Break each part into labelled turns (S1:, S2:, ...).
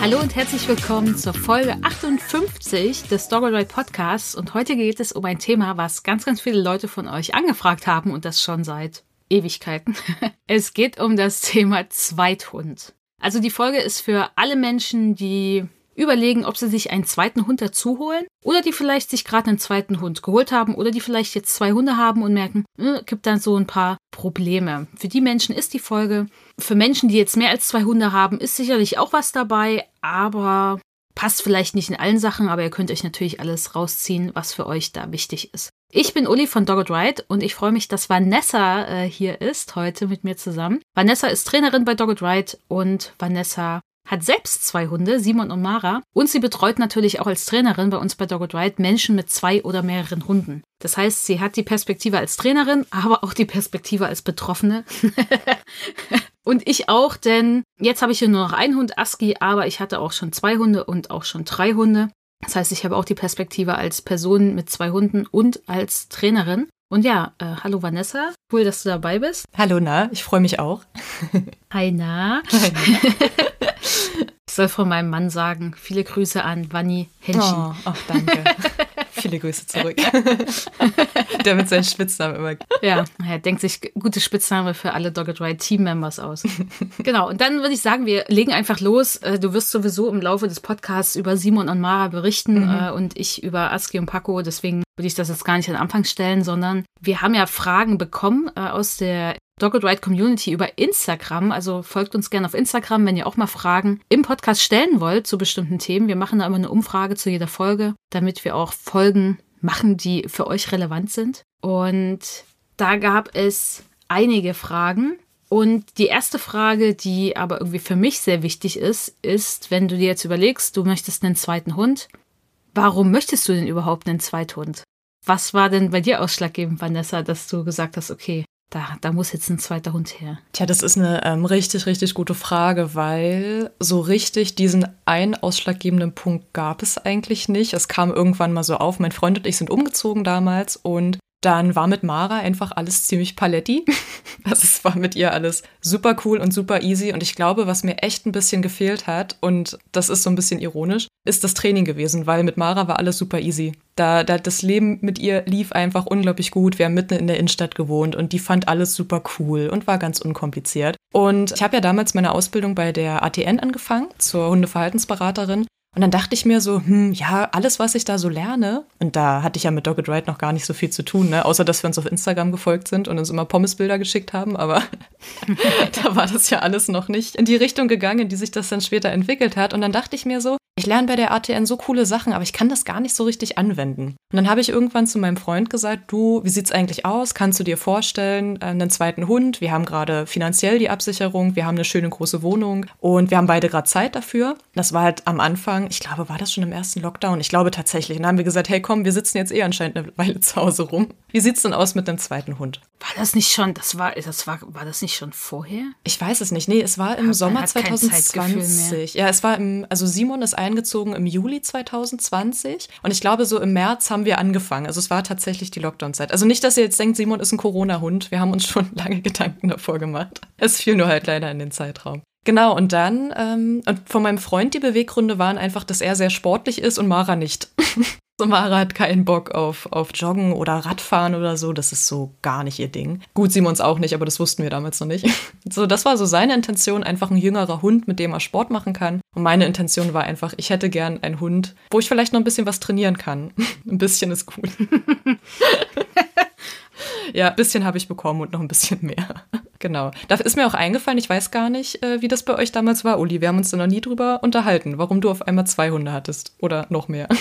S1: Hallo und herzlich willkommen zur Folge 58 des Doggeride Podcasts. Und heute geht es um ein Thema, was ganz, ganz viele Leute von euch angefragt haben und das schon seit Ewigkeiten. Es geht um das Thema Zweithund. Also die Folge ist für alle Menschen, die überlegen, ob sie sich einen zweiten Hund dazu holen oder die vielleicht sich gerade einen zweiten Hund geholt haben oder die vielleicht jetzt zwei Hunde haben und merken, äh, gibt dann so ein paar Probleme. Für die Menschen ist die Folge. Für Menschen, die jetzt mehr als zwei Hunde haben, ist sicherlich auch was dabei, aber passt vielleicht nicht in allen Sachen, aber ihr könnt euch natürlich alles rausziehen, was für euch da wichtig ist. Ich bin Uli von Dogged Ride und ich freue mich, dass Vanessa äh, hier ist heute mit mir zusammen. Vanessa ist Trainerin bei Dogged Ride und Vanessa hat selbst zwei Hunde, Simon und Mara, und sie betreut natürlich auch als Trainerin bei uns bei Dogged Ride Menschen mit zwei oder mehreren Hunden. Das heißt, sie hat die Perspektive als Trainerin, aber auch die Perspektive als Betroffene. und ich auch, denn jetzt habe ich hier nur noch einen Hund, Aski, aber ich hatte auch schon zwei Hunde und auch schon drei Hunde. Das heißt, ich habe auch die Perspektive als Person mit zwei Hunden und als Trainerin. Und ja, äh, hallo Vanessa, cool, dass du dabei bist.
S2: Hallo Na, ich freue mich auch.
S1: Hi Na. Hi. ich soll von meinem Mann sagen, viele Grüße an Vanni Henschen.
S2: Oh, ach, danke. viele Grüße zurück. Der mit seinen Spitznamen immer.
S1: Ja, er denkt sich gute Spitzname für alle Dogged Ride Team Members aus. genau, und dann würde ich sagen, wir legen einfach los. Äh, du wirst sowieso im Laufe des Podcasts über Simon und Mara berichten mhm. Äh, und ich über Aski und Paco. Deswegen würde ich das jetzt gar nicht an Anfang stellen, sondern wir haben ja Fragen bekommen äh, aus der Dogged Ride Community über Instagram. Also folgt uns gerne auf Instagram, wenn ihr auch mal Fragen im Podcast stellen wollt zu bestimmten Themen. Wir machen da immer eine Umfrage zu jeder Folge, damit wir auch Folgen machen, die für euch relevant sind. Und da gab es einige Fragen. Und die erste Frage, die aber irgendwie für mich sehr wichtig ist, ist, wenn du dir jetzt überlegst, du möchtest einen zweiten Hund, warum möchtest du denn überhaupt einen Zweithund? Was war denn bei dir ausschlaggebend, Vanessa, dass du gesagt hast, okay, da, da muss jetzt ein zweiter Hund her?
S2: Tja, das ist eine ähm, richtig, richtig gute Frage, weil so richtig diesen einen ausschlaggebenden Punkt gab es eigentlich nicht. Es kam irgendwann mal so auf. Mein Freund und ich sind umgezogen damals und dann war mit Mara einfach alles ziemlich paletti. Also es war mit ihr alles super cool und super easy. Und ich glaube, was mir echt ein bisschen gefehlt hat, und das ist so ein bisschen ironisch, ist das Training gewesen, weil mit Mara war alles super easy. Da, da das Leben mit ihr lief einfach unglaublich gut. Wir haben mitten in der Innenstadt gewohnt und die fand alles super cool und war ganz unkompliziert. Und ich habe ja damals meine Ausbildung bei der ATN angefangen zur Hundeverhaltensberaterin und dann dachte ich mir so, hm, ja, alles, was ich da so lerne, und da hatte ich ja mit Dogged Ride noch gar nicht so viel zu tun, ne? außer dass wir uns auf Instagram gefolgt sind und uns immer Pommesbilder geschickt haben, aber da war das ja alles noch nicht in die Richtung gegangen, in die sich das dann später entwickelt hat. Und dann dachte ich mir so, ich lerne bei der ATN so coole Sachen, aber ich kann das gar nicht so richtig anwenden. Und dann habe ich irgendwann zu meinem Freund gesagt, du, wie sieht's eigentlich aus? Kannst du dir vorstellen, äh, einen zweiten Hund? Wir haben gerade finanziell die Absicherung, wir haben eine schöne große Wohnung und wir haben beide gerade Zeit dafür. Das war halt am Anfang, ich glaube, war das schon im ersten Lockdown? Ich glaube tatsächlich. Und dann haben wir gesagt, hey komm, wir sitzen jetzt eh anscheinend eine Weile zu Hause rum. Wie sieht's denn aus mit einem zweiten Hund?
S1: War das nicht schon, das war, das war, war das nicht schon vorher?
S2: Ich weiß es nicht. Nee, es war im Sommer 2020. Ja, es war im, also Simon ist eingezogen im Juli 2020 und ich glaube, so im März haben wir angefangen. Also es war tatsächlich die Lockdown-Zeit. Also nicht, dass ihr jetzt denkt, Simon ist ein Corona-Hund. Wir haben uns schon lange Gedanken davor gemacht. Es fiel nur halt leider in den Zeitraum. Genau, und dann, ähm, und von meinem Freund die Beweggründe waren einfach, dass er sehr sportlich ist und Mara nicht. so Mara hat keinen Bock auf, auf Joggen oder Radfahren oder so. Das ist so gar nicht ihr Ding. Gut, Simons auch nicht, aber das wussten wir damals noch nicht. so, das war so seine Intention, einfach ein jüngerer Hund, mit dem er Sport machen kann. Und meine Intention war einfach, ich hätte gern einen Hund, wo ich vielleicht noch ein bisschen was trainieren kann. ein bisschen ist gut. Ja, ein bisschen habe ich bekommen und noch ein bisschen mehr. Genau. Da ist mir auch eingefallen, ich weiß gar nicht, äh, wie das bei euch damals war, Uli. Wir haben uns da noch nie drüber unterhalten, warum du auf einmal zwei Hunde hattest oder noch mehr.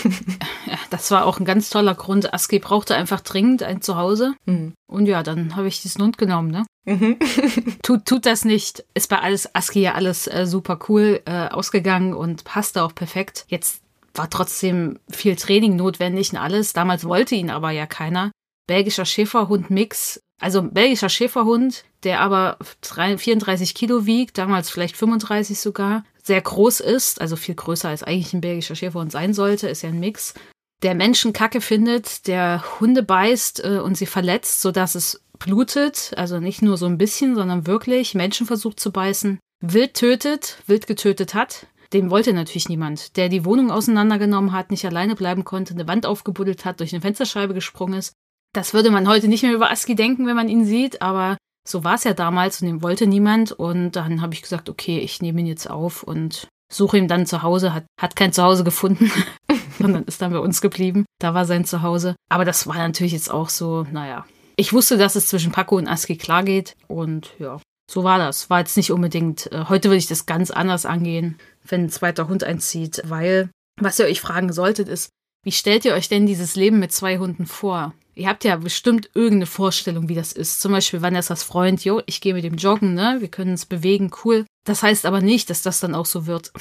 S1: Ja, das war auch ein ganz toller Grund. Aski brauchte einfach dringend ein Zuhause. Mhm. Und ja, dann habe ich diesen Hund genommen, ne? Mhm. tut, tut das nicht. Ist bei alles Aski ja alles äh, super cool äh, ausgegangen und passte auch perfekt. Jetzt war trotzdem viel Training notwendig und alles. Damals wollte ihn aber ja keiner. Belgischer Schäferhund-Mix also ein belgischer Schäferhund, der aber 34 Kilo wiegt, damals vielleicht 35 sogar, sehr groß ist, also viel größer als eigentlich ein belgischer Schäferhund sein sollte, ist ja ein Mix. Der Menschen Kacke findet, der Hunde beißt äh, und sie verletzt, sodass es blutet, also nicht nur so ein bisschen, sondern wirklich Menschen versucht zu beißen, wild tötet, wild getötet hat. Dem wollte natürlich niemand. Der die Wohnung auseinandergenommen hat, nicht alleine bleiben konnte, eine Wand aufgebuddelt hat, durch eine Fensterscheibe gesprungen ist das würde man heute nicht mehr über Aski denken, wenn man ihn sieht, aber so war es ja damals und den wollte niemand. Und dann habe ich gesagt, okay, ich nehme ihn jetzt auf und suche ihn dann zu Hause. Hat, hat kein Zuhause gefunden, sondern ist dann bei uns geblieben. Da war sein Zuhause. Aber das war natürlich jetzt auch so, naja. Ich wusste, dass es zwischen Paco und Aski klar geht. Und ja, so war das. War jetzt nicht unbedingt. Äh, heute würde ich das ganz anders angehen, wenn ein zweiter Hund einzieht, weil was ihr euch fragen solltet, ist, wie stellt ihr euch denn dieses Leben mit zwei Hunden vor? Ihr habt ja bestimmt irgendeine Vorstellung, wie das ist. Zum Beispiel Vanessas Freund, jo, ich gehe mit dem joggen, ne? Wir können uns bewegen, cool. Das heißt aber nicht, dass das dann auch so wird.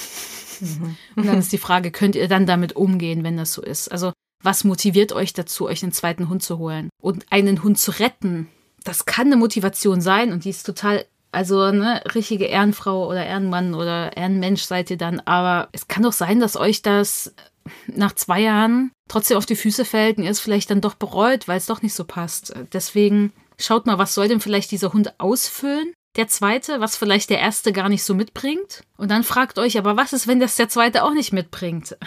S1: Mhm. Und dann ist die Frage, könnt ihr dann damit umgehen, wenn das so ist? Also, was motiviert euch dazu, euch einen zweiten Hund zu holen? Und einen Hund zu retten, das kann eine Motivation sein und die ist total also, ne, richtige Ehrenfrau oder Ehrenmann oder Ehrenmensch seid ihr dann. Aber es kann doch sein, dass euch das nach zwei Jahren trotzdem auf die Füße fällt und ihr es vielleicht dann doch bereut, weil es doch nicht so passt. Deswegen schaut mal, was soll denn vielleicht dieser Hund ausfüllen? Der zweite, was vielleicht der erste gar nicht so mitbringt. Und dann fragt euch, aber was ist, wenn das der zweite auch nicht mitbringt?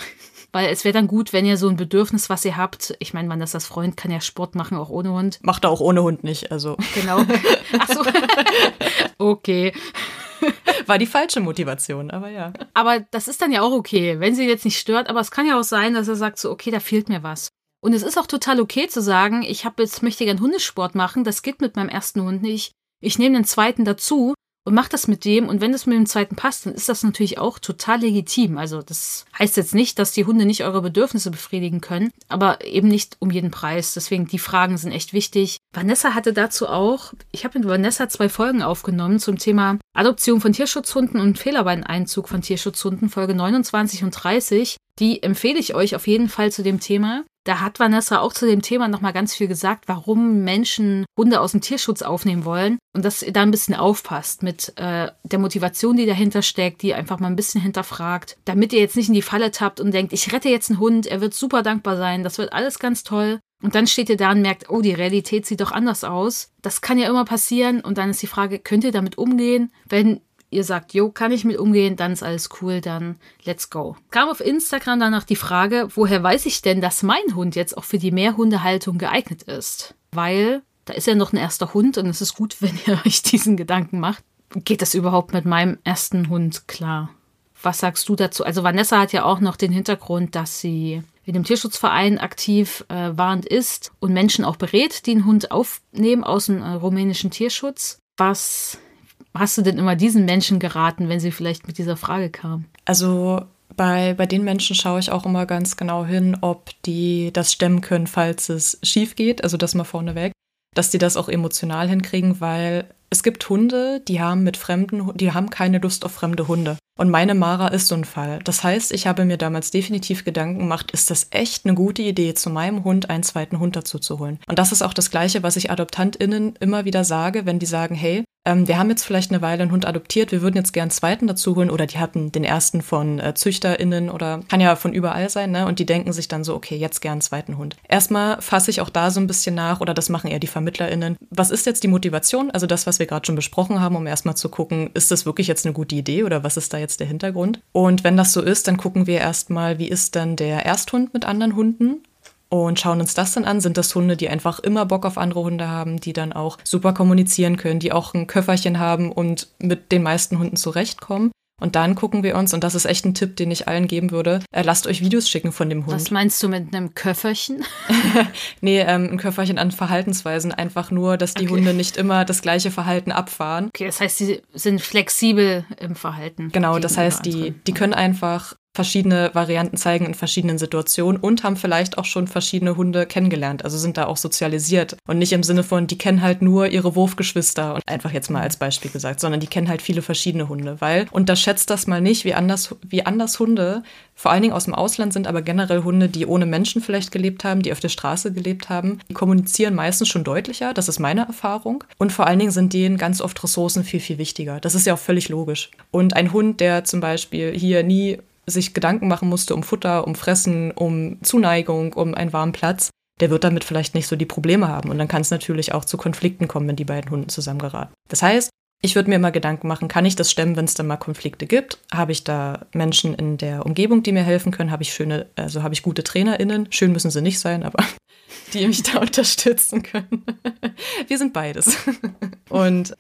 S1: Weil es wäre dann gut, wenn ihr so ein Bedürfnis, was ihr habt, ich meine, man das als Freund kann ja Sport machen, auch ohne Hund.
S2: Macht er auch ohne Hund nicht, also.
S1: Genau. Ach so. okay.
S2: War die falsche Motivation, aber ja.
S1: Aber das ist dann ja auch okay, wenn sie jetzt nicht stört. Aber es kann ja auch sein, dass er sagt so, okay, da fehlt mir was. Und es ist auch total okay zu sagen, ich habe jetzt möchte gern Hundesport machen, das geht mit meinem ersten Hund nicht. Ich nehme den zweiten dazu und macht das mit dem. Und wenn das mit dem zweiten passt, dann ist das natürlich auch total legitim. Also das heißt jetzt nicht, dass die Hunde nicht eure Bedürfnisse befriedigen können, aber eben nicht um jeden Preis. Deswegen die Fragen sind echt wichtig. Vanessa hatte dazu auch, ich habe mit Vanessa zwei Folgen aufgenommen zum Thema Adoption von Tierschutzhunden und Fehlerbeineinzug von Tierschutzhunden, Folge 29 und 30. Die empfehle ich euch auf jeden Fall zu dem Thema. Da hat Vanessa auch zu dem Thema nochmal ganz viel gesagt, warum Menschen Hunde aus dem Tierschutz aufnehmen wollen und dass ihr da ein bisschen aufpasst mit äh, der Motivation, die dahinter steckt, die einfach mal ein bisschen hinterfragt, damit ihr jetzt nicht in die Falle tappt und denkt, ich rette jetzt einen Hund, er wird super dankbar sein, das wird alles ganz toll. Und dann steht ihr da und merkt, oh, die Realität sieht doch anders aus. Das kann ja immer passieren. Und dann ist die Frage, könnt ihr damit umgehen, wenn ihr sagt, jo, kann ich mit umgehen, dann ist alles cool, dann let's go. Kam auf Instagram danach die Frage, woher weiß ich denn, dass mein Hund jetzt auch für die Mehrhundehaltung geeignet ist? Weil da ist ja noch ein erster Hund und es ist gut, wenn ihr euch diesen Gedanken macht. Geht das überhaupt mit meinem ersten Hund klar? Was sagst du dazu? Also Vanessa hat ja auch noch den Hintergrund, dass sie in dem Tierschutzverein aktiv äh, warend ist und Menschen auch berät, die einen Hund aufnehmen aus dem äh, rumänischen Tierschutz. Was hast du denn immer diesen Menschen geraten, wenn sie vielleicht mit dieser Frage kamen?
S2: Also bei, bei den Menschen schaue ich auch immer ganz genau hin, ob die das stemmen können, falls es schief geht. Also das mal vorneweg, dass die das auch emotional hinkriegen, weil es gibt Hunde, die haben mit fremden, die haben keine Lust auf fremde Hunde. Und meine Mara ist so ein Fall. Das heißt, ich habe mir damals definitiv Gedanken gemacht, ist das echt eine gute Idee, zu meinem Hund einen zweiten Hund dazu zu holen? Und das ist auch das Gleiche, was ich AdoptantInnen immer wieder sage, wenn die sagen, hey, ähm, wir haben jetzt vielleicht eine Weile einen Hund adoptiert, wir würden jetzt gern einen zweiten dazu holen oder die hatten den ersten von äh, ZüchterInnen oder kann ja von überall sein, ne? Und die denken sich dann so, okay, jetzt gern einen zweiten Hund. Erstmal fasse ich auch da so ein bisschen nach oder das machen eher die VermittlerInnen. Was ist jetzt die Motivation? Also das, was wir gerade schon besprochen haben, um erstmal zu gucken, ist das wirklich jetzt eine gute Idee oder was ist da jetzt der Hintergrund? Und wenn das so ist, dann gucken wir erstmal, wie ist dann der Ersthund mit anderen Hunden? und schauen uns das dann an. Sind das Hunde, die einfach immer Bock auf andere Hunde haben, die dann auch super kommunizieren können, die auch ein Köfferchen haben und mit den meisten Hunden zurechtkommen? Und dann gucken wir uns, und das ist echt ein Tipp, den ich allen geben würde, äh, lasst euch Videos schicken von dem Hund.
S1: Was meinst du mit einem Köfferchen?
S2: nee, ähm, ein Köfferchen an Verhaltensweisen. Einfach nur, dass die okay. Hunde nicht immer das gleiche Verhalten abfahren.
S1: Okay, das heißt, sie sind flexibel im Verhalten.
S2: Genau, das heißt, die, die können einfach verschiedene Varianten zeigen in verschiedenen Situationen und haben vielleicht auch schon verschiedene Hunde kennengelernt, also sind da auch sozialisiert und nicht im Sinne von, die kennen halt nur ihre Wurfgeschwister und einfach jetzt mal als Beispiel gesagt, sondern die kennen halt viele verschiedene Hunde, weil unterschätzt das mal nicht, wie anders, wie anders Hunde vor allen Dingen aus dem Ausland sind, aber generell Hunde, die ohne Menschen vielleicht gelebt haben, die auf der Straße gelebt haben, die kommunizieren meistens schon deutlicher, das ist meine Erfahrung und vor allen Dingen sind denen ganz oft Ressourcen viel, viel wichtiger. Das ist ja auch völlig logisch. Und ein Hund, der zum Beispiel hier nie sich Gedanken machen musste um Futter, um Fressen, um Zuneigung, um einen warmen Platz, der wird damit vielleicht nicht so die Probleme haben. Und dann kann es natürlich auch zu Konflikten kommen, wenn die beiden Hunden zusammengeraten. Das heißt, ich würde mir mal Gedanken machen, kann ich das stemmen, wenn es dann mal Konflikte gibt? Habe ich da Menschen in der Umgebung, die mir helfen können? Habe ich schöne, also habe ich gute TrainerInnen? Schön müssen sie nicht sein, aber die mich da unterstützen können. Wir sind beides. Und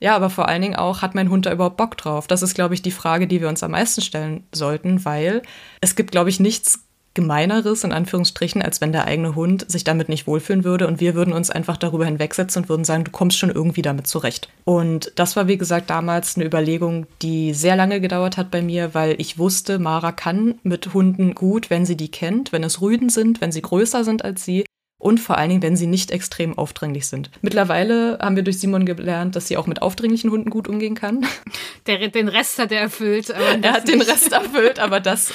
S2: ja, aber vor allen Dingen auch, hat mein Hund da überhaupt Bock drauf? Das ist, glaube ich, die Frage, die wir uns am meisten stellen sollten, weil es gibt, glaube ich, nichts Gemeineres, in Anführungsstrichen, als wenn der eigene Hund sich damit nicht wohlfühlen würde und wir würden uns einfach darüber hinwegsetzen und würden sagen, du kommst schon irgendwie damit zurecht. Und das war, wie gesagt, damals eine Überlegung, die sehr lange gedauert hat bei mir, weil ich wusste, Mara kann mit Hunden gut, wenn sie die kennt, wenn es Rüden sind, wenn sie größer sind als sie, und vor allen Dingen, wenn sie nicht extrem aufdringlich sind. Mittlerweile haben wir durch Simon gelernt, dass sie auch mit aufdringlichen Hunden gut umgehen kann.
S1: Der, den Rest hat er erfüllt.
S2: er hat nicht. den Rest erfüllt, aber das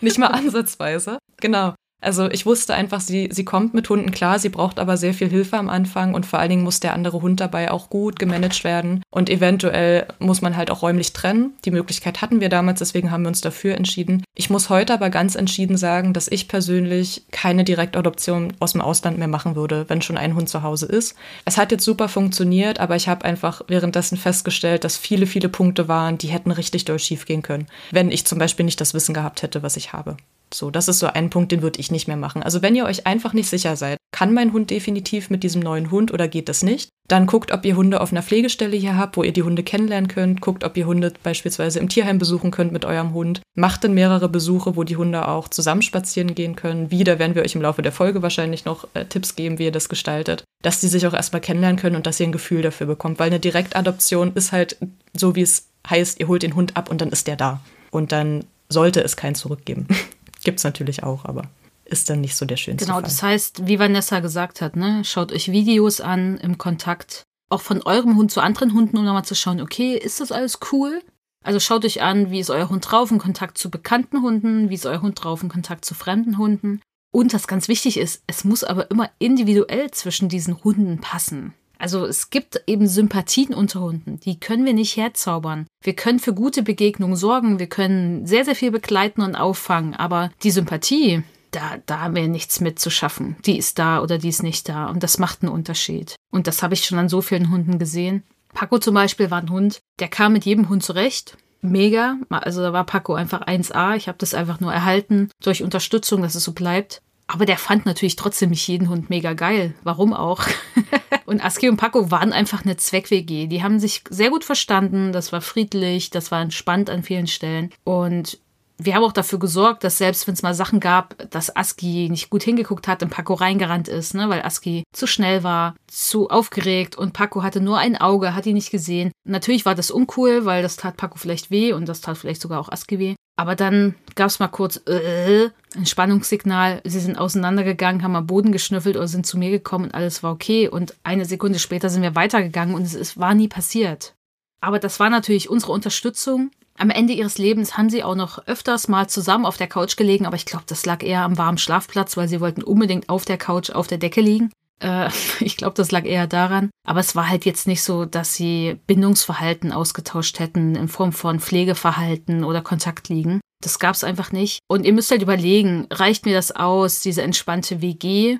S2: nicht mal ansatzweise. Genau. Also ich wusste einfach, sie, sie kommt mit Hunden klar, sie braucht aber sehr viel Hilfe am Anfang und vor allen Dingen muss der andere Hund dabei auch gut gemanagt werden und eventuell muss man halt auch räumlich trennen. Die Möglichkeit hatten wir damals, deswegen haben wir uns dafür entschieden. Ich muss heute aber ganz entschieden sagen, dass ich persönlich keine Direktadoption aus dem Ausland mehr machen würde, wenn schon ein Hund zu Hause ist. Es hat jetzt super funktioniert, aber ich habe einfach währenddessen festgestellt, dass viele, viele Punkte waren, die hätten richtig doll schief gehen können, wenn ich zum Beispiel nicht das Wissen gehabt hätte, was ich habe. So, das ist so ein Punkt, den würde ich nicht mehr machen. Also wenn ihr euch einfach nicht sicher seid, kann mein Hund definitiv mit diesem neuen Hund oder geht das nicht? Dann guckt, ob ihr Hunde auf einer Pflegestelle hier habt, wo ihr die Hunde kennenlernen könnt. Guckt, ob ihr Hunde beispielsweise im Tierheim besuchen könnt mit eurem Hund. Macht dann mehrere Besuche, wo die Hunde auch zusammen spazieren gehen können. Wieder werden wir euch im Laufe der Folge wahrscheinlich noch äh, Tipps geben, wie ihr das gestaltet. Dass die sich auch erstmal kennenlernen können und dass ihr ein Gefühl dafür bekommt. Weil eine Direktadoption ist halt so, wie es heißt, ihr holt den Hund ab und dann ist der da. Und dann sollte es keinen zurückgeben. es natürlich auch, aber ist dann nicht so der schönste
S1: Genau,
S2: Fall.
S1: das heißt, wie Vanessa gesagt hat, ne, schaut euch Videos an im Kontakt, auch von eurem Hund zu anderen Hunden, um nochmal zu schauen, okay, ist das alles cool? Also schaut euch an, wie ist euer Hund drauf im Kontakt zu bekannten Hunden, wie ist euer Hund drauf im Kontakt zu fremden Hunden. Und was ganz wichtig ist, es muss aber immer individuell zwischen diesen Hunden passen. Also es gibt eben Sympathien unter Hunden, die können wir nicht herzaubern. Wir können für gute Begegnungen sorgen, wir können sehr, sehr viel begleiten und auffangen, aber die Sympathie, da, da haben wir nichts mit zu schaffen. Die ist da oder die ist nicht da und das macht einen Unterschied. Und das habe ich schon an so vielen Hunden gesehen. Paco zum Beispiel war ein Hund, der kam mit jedem Hund zurecht. Mega. Also da war Paco einfach 1A. Ich habe das einfach nur erhalten durch Unterstützung, dass es so bleibt. Aber der fand natürlich trotzdem nicht jeden Hund mega geil. Warum auch? und Aski und Paco waren einfach eine Zweck-WG. Die haben sich sehr gut verstanden. Das war friedlich, das war entspannt an vielen Stellen. Und wir haben auch dafür gesorgt, dass selbst wenn es mal Sachen gab, dass Aski nicht gut hingeguckt hat und Paco reingerannt ist, ne, weil Aski zu schnell war, zu aufgeregt und Paco hatte nur ein Auge, hat ihn nicht gesehen. Natürlich war das uncool, weil das tat Paco vielleicht weh und das tat vielleicht sogar auch Aski weh. Aber dann gab es mal kurz äh, ein Spannungssignal. Sie sind auseinandergegangen, haben am Boden geschnüffelt oder sind zu mir gekommen und alles war okay. Und eine Sekunde später sind wir weitergegangen und es, es war nie passiert. Aber das war natürlich unsere Unterstützung. Am Ende ihres Lebens haben sie auch noch öfters mal zusammen auf der Couch gelegen, aber ich glaube, das lag eher am warmen Schlafplatz, weil sie wollten unbedingt auf der Couch auf der Decke liegen. Äh, ich glaube, das lag eher daran. Aber es war halt jetzt nicht so, dass sie Bindungsverhalten ausgetauscht hätten in Form von Pflegeverhalten oder Kontaktliegen. Das gab es einfach nicht. Und ihr müsst halt überlegen, reicht mir das aus, diese entspannte WG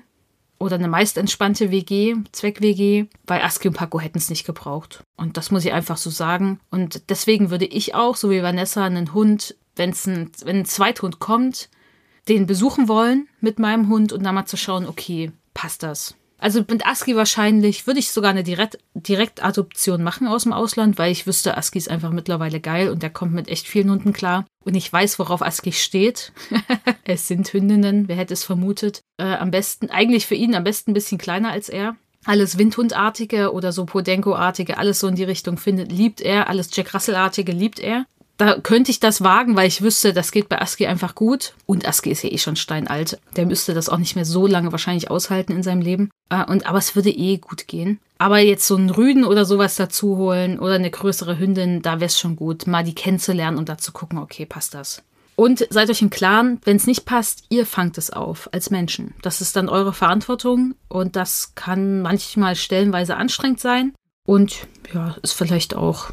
S1: oder eine meist entspannte WG, Zweck-WG, weil Aski und Paco hätten es nicht gebraucht. Und das muss ich einfach so sagen. Und deswegen würde ich auch, so wie Vanessa, einen Hund, wenn's ein, wenn ein Zweithund kommt, den besuchen wollen mit meinem Hund und dann mal zu schauen, okay, passt das? Also mit ASCII wahrscheinlich würde ich sogar eine Direkt Direktadoption machen aus dem Ausland, weil ich wüsste, ASCII ist einfach mittlerweile geil und der kommt mit echt vielen Hunden klar. Und ich weiß, worauf ASCII steht. es sind Hündinnen, wer hätte es vermutet. Äh, am besten, eigentlich für ihn am besten ein bisschen kleiner als er. Alles Windhundartige oder so Podenko-artige, alles so in die Richtung findet, liebt er. Alles Jack Russell-artige liebt er da könnte ich das wagen, weil ich wüsste, das geht bei Aski einfach gut. Und Aski ist ja eh schon steinalt. Der müsste das auch nicht mehr so lange wahrscheinlich aushalten in seinem Leben. Äh, und, aber es würde eh gut gehen. Aber jetzt so einen Rüden oder sowas dazu holen oder eine größere Hündin, da wäre es schon gut, mal die kennenzulernen und da zu gucken, okay, passt das. Und seid euch im Klaren, wenn es nicht passt, ihr fangt es auf als Menschen. Das ist dann eure Verantwortung und das kann manchmal stellenweise anstrengend sein und ja, ist vielleicht auch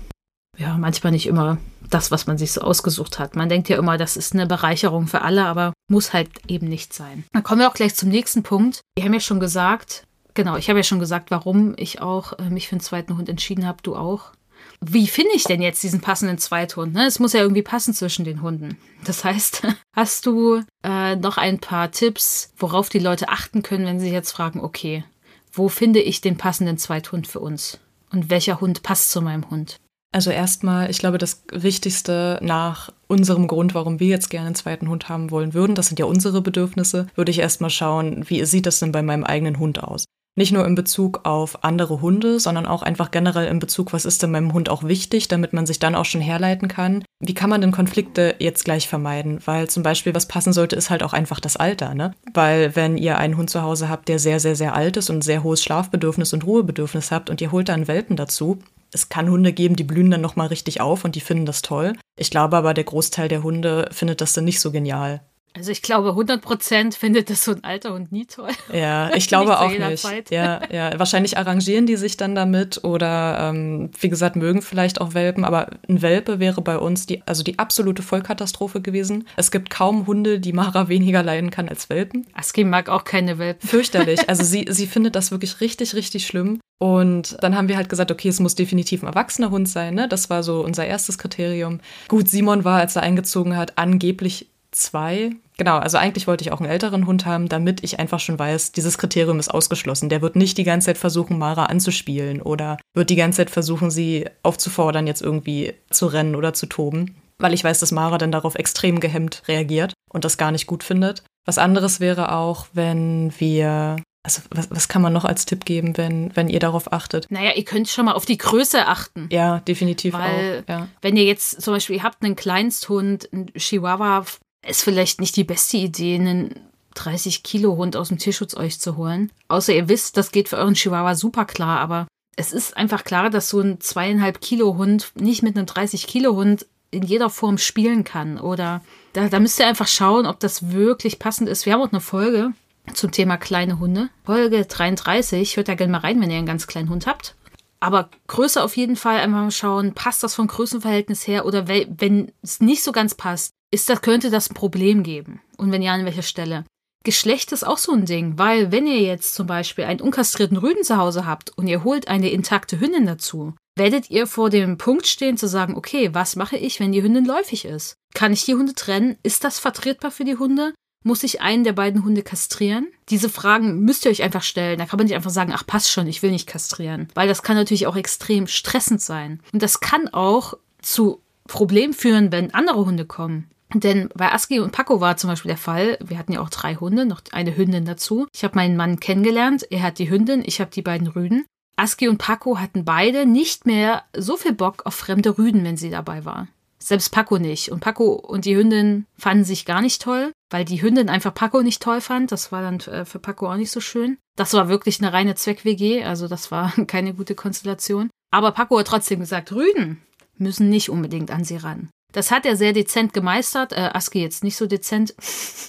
S1: ja, manchmal nicht immer das, was man sich so ausgesucht hat. Man denkt ja immer, das ist eine Bereicherung für alle, aber muss halt eben nicht sein. Dann kommen wir auch gleich zum nächsten Punkt. Wir haben ja schon gesagt, genau, ich habe ja schon gesagt, warum ich auch äh, mich für einen zweiten Hund entschieden habe, du auch. Wie finde ich denn jetzt diesen passenden Zweithund? Ne? Es muss ja irgendwie passen zwischen den Hunden. Das heißt, hast du äh, noch ein paar Tipps, worauf die Leute achten können, wenn sie jetzt fragen, okay, wo finde ich den passenden Zweithund für uns? Und welcher Hund passt zu meinem Hund?
S2: Also erstmal, ich glaube, das Wichtigste nach unserem Grund, warum wir jetzt gerne einen zweiten Hund haben wollen würden, das sind ja unsere Bedürfnisse, würde ich erstmal schauen, wie sieht das denn bei meinem eigenen Hund aus? Nicht nur in Bezug auf andere Hunde, sondern auch einfach generell in Bezug, was ist denn meinem Hund auch wichtig, damit man sich dann auch schon herleiten kann. Wie kann man denn Konflikte jetzt gleich vermeiden? Weil zum Beispiel, was passen sollte, ist halt auch einfach das Alter, ne? Weil wenn ihr einen Hund zu Hause habt, der sehr, sehr, sehr alt ist und sehr hohes Schlafbedürfnis und Ruhebedürfnis habt und ihr holt da einen Welpen dazu, es kann Hunde geben, die blühen dann nochmal richtig auf und die finden das toll. Ich glaube aber, der Großteil der Hunde findet das dann nicht so genial.
S1: Also ich glaube, 100 Prozent findet das so ein alter Hund nie toll.
S2: Ja, ich glaube nicht auch nicht. Zeit. Ja, ja, wahrscheinlich arrangieren die sich dann damit oder ähm, wie gesagt mögen vielleicht auch Welpen, aber ein Welpe wäre bei uns die also die absolute Vollkatastrophe gewesen. Es gibt kaum Hunde, die Mara weniger leiden kann als Welpen.
S1: Aski mag auch keine Welpen.
S2: Fürchterlich. Also sie sie findet das wirklich richtig richtig schlimm. Und dann haben wir halt gesagt, okay, es muss definitiv ein erwachsener Hund sein. Ne? Das war so unser erstes Kriterium. Gut, Simon war, als er eingezogen hat, angeblich zwei. Genau, also eigentlich wollte ich auch einen älteren Hund haben, damit ich einfach schon weiß, dieses Kriterium ist ausgeschlossen. Der wird nicht die ganze Zeit versuchen, Mara anzuspielen oder wird die ganze Zeit versuchen, sie aufzufordern, jetzt irgendwie zu rennen oder zu toben. Weil ich weiß, dass Mara dann darauf extrem gehemmt reagiert und das gar nicht gut findet. Was anderes wäre auch, wenn wir also was, was, kann man noch als Tipp geben, wenn, wenn ihr darauf achtet?
S1: Naja, ihr könnt schon mal auf die Größe achten.
S2: Ja, definitiv
S1: Weil,
S2: auch. Ja.
S1: Wenn ihr jetzt zum Beispiel, ihr habt einen Kleinsthund, einen Chihuahua ist vielleicht nicht die beste Idee, einen 30 Kilo Hund aus dem Tierschutz euch zu holen. Außer ihr wisst, das geht für euren Chihuahua super klar, aber es ist einfach klar, dass so ein zweieinhalb Kilo Hund nicht mit einem 30 Kilo Hund in jeder Form spielen kann. Oder da, da müsst ihr einfach schauen, ob das wirklich passend ist. Wir haben auch eine Folge zum Thema kleine Hunde. Folge 33. Hört da gerne mal rein, wenn ihr einen ganz kleinen Hund habt. Aber Größe auf jeden Fall einmal mal schauen, passt das vom Größenverhältnis her oder wenn es nicht so ganz passt, ist das, könnte das ein Problem geben? Und wenn ja, an welcher Stelle? Geschlecht ist auch so ein Ding, weil wenn ihr jetzt zum Beispiel einen unkastrierten Rüden zu Hause habt und ihr holt eine intakte Hündin dazu, werdet ihr vor dem Punkt stehen zu sagen, okay, was mache ich, wenn die Hündin läufig ist? Kann ich die Hunde trennen? Ist das vertretbar für die Hunde? Muss ich einen der beiden Hunde kastrieren? Diese Fragen müsst ihr euch einfach stellen. Da kann man nicht einfach sagen, ach passt schon, ich will nicht kastrieren. Weil das kann natürlich auch extrem stressend sein. Und das kann auch zu Problemen führen, wenn andere Hunde kommen. Denn bei Aski und Paco war zum Beispiel der Fall, wir hatten ja auch drei Hunde, noch eine Hündin dazu. Ich habe meinen Mann kennengelernt, er hat die Hündin, ich habe die beiden Rüden. Aski und Paco hatten beide nicht mehr so viel Bock auf fremde Rüden, wenn sie dabei war. Selbst Paco nicht. Und Paco und die Hündin fanden sich gar nicht toll, weil die Hündin einfach Paco nicht toll fand. Das war dann äh, für Paco auch nicht so schön. Das war wirklich eine reine Zweck-WG, also das war keine gute Konstellation. Aber Paco hat trotzdem gesagt, Rüden müssen nicht unbedingt an sie ran. Das hat er sehr dezent gemeistert. Äh, Aski jetzt nicht so dezent.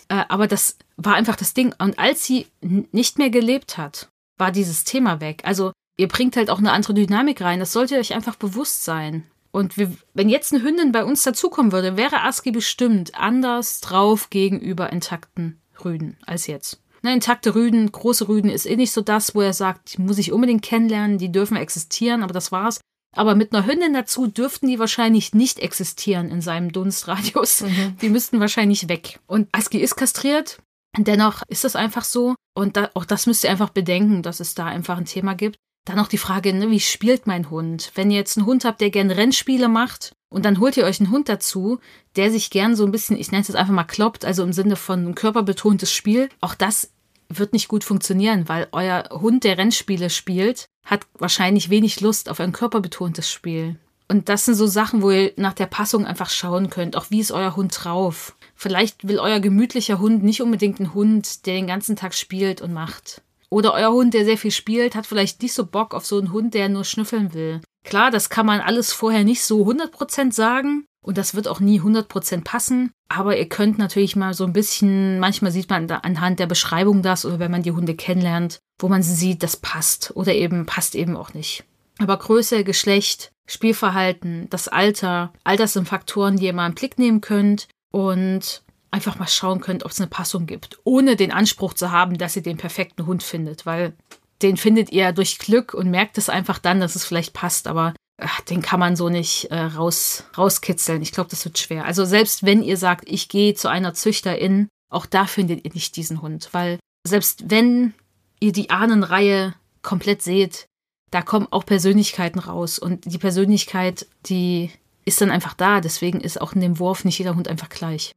S1: Äh, aber das war einfach das Ding. Und als sie nicht mehr gelebt hat, war dieses Thema weg. Also ihr bringt halt auch eine andere Dynamik rein. Das sollte euch einfach bewusst sein. Und wir, wenn jetzt eine Hündin bei uns dazukommen würde, wäre Aski bestimmt anders drauf gegenüber intakten Rüden als jetzt. Ne, intakte Rüden, große Rüden ist eh nicht so das, wo er sagt, die muss ich unbedingt kennenlernen, die dürfen existieren, aber das war's. Aber mit einer Hündin dazu dürften die wahrscheinlich nicht existieren in seinem Dunstradius. Mhm. Die müssten wahrscheinlich weg. Und Aski ist kastriert. Dennoch ist es einfach so. Und da, auch das müsst ihr einfach bedenken, dass es da einfach ein Thema gibt. Dann noch die Frage, ne, wie spielt mein Hund? Wenn ihr jetzt einen Hund habt, der gern Rennspiele macht und dann holt ihr euch einen Hund dazu, der sich gern so ein bisschen, ich nenne es jetzt einfach mal kloppt, also im Sinne von ein körperbetontes Spiel, auch das wird nicht gut funktionieren, weil euer Hund, der Rennspiele spielt, hat wahrscheinlich wenig Lust auf ein körperbetontes Spiel. Und das sind so Sachen, wo ihr nach der Passung einfach schauen könnt. Auch wie ist euer Hund drauf? Vielleicht will euer gemütlicher Hund nicht unbedingt einen Hund, der den ganzen Tag spielt und macht. Oder euer Hund, der sehr viel spielt, hat vielleicht nicht so Bock auf so einen Hund, der nur schnüffeln will. Klar, das kann man alles vorher nicht so 100% sagen. Und das wird auch nie 100% passen. Aber ihr könnt natürlich mal so ein bisschen, manchmal sieht man anhand der Beschreibung das oder wenn man die Hunde kennenlernt, wo man sie sieht, das passt oder eben passt eben auch nicht. Aber Größe, Geschlecht, Spielverhalten, das Alter, all das sind Faktoren, die ihr mal im Blick nehmen könnt und einfach mal schauen könnt, ob es eine Passung gibt, ohne den Anspruch zu haben, dass ihr den perfekten Hund findet, weil den findet ihr durch Glück und merkt es einfach dann, dass es vielleicht passt, aber ach, den kann man so nicht äh, raus, rauskitzeln. Ich glaube, das wird schwer. Also selbst wenn ihr sagt, ich gehe zu einer Züchterin, auch da findet ihr nicht diesen Hund, weil selbst wenn ihr die Ahnenreihe komplett seht, da kommen auch Persönlichkeiten raus und die Persönlichkeit, die ist dann einfach da. Deswegen ist auch in dem Wurf nicht jeder Hund einfach gleich.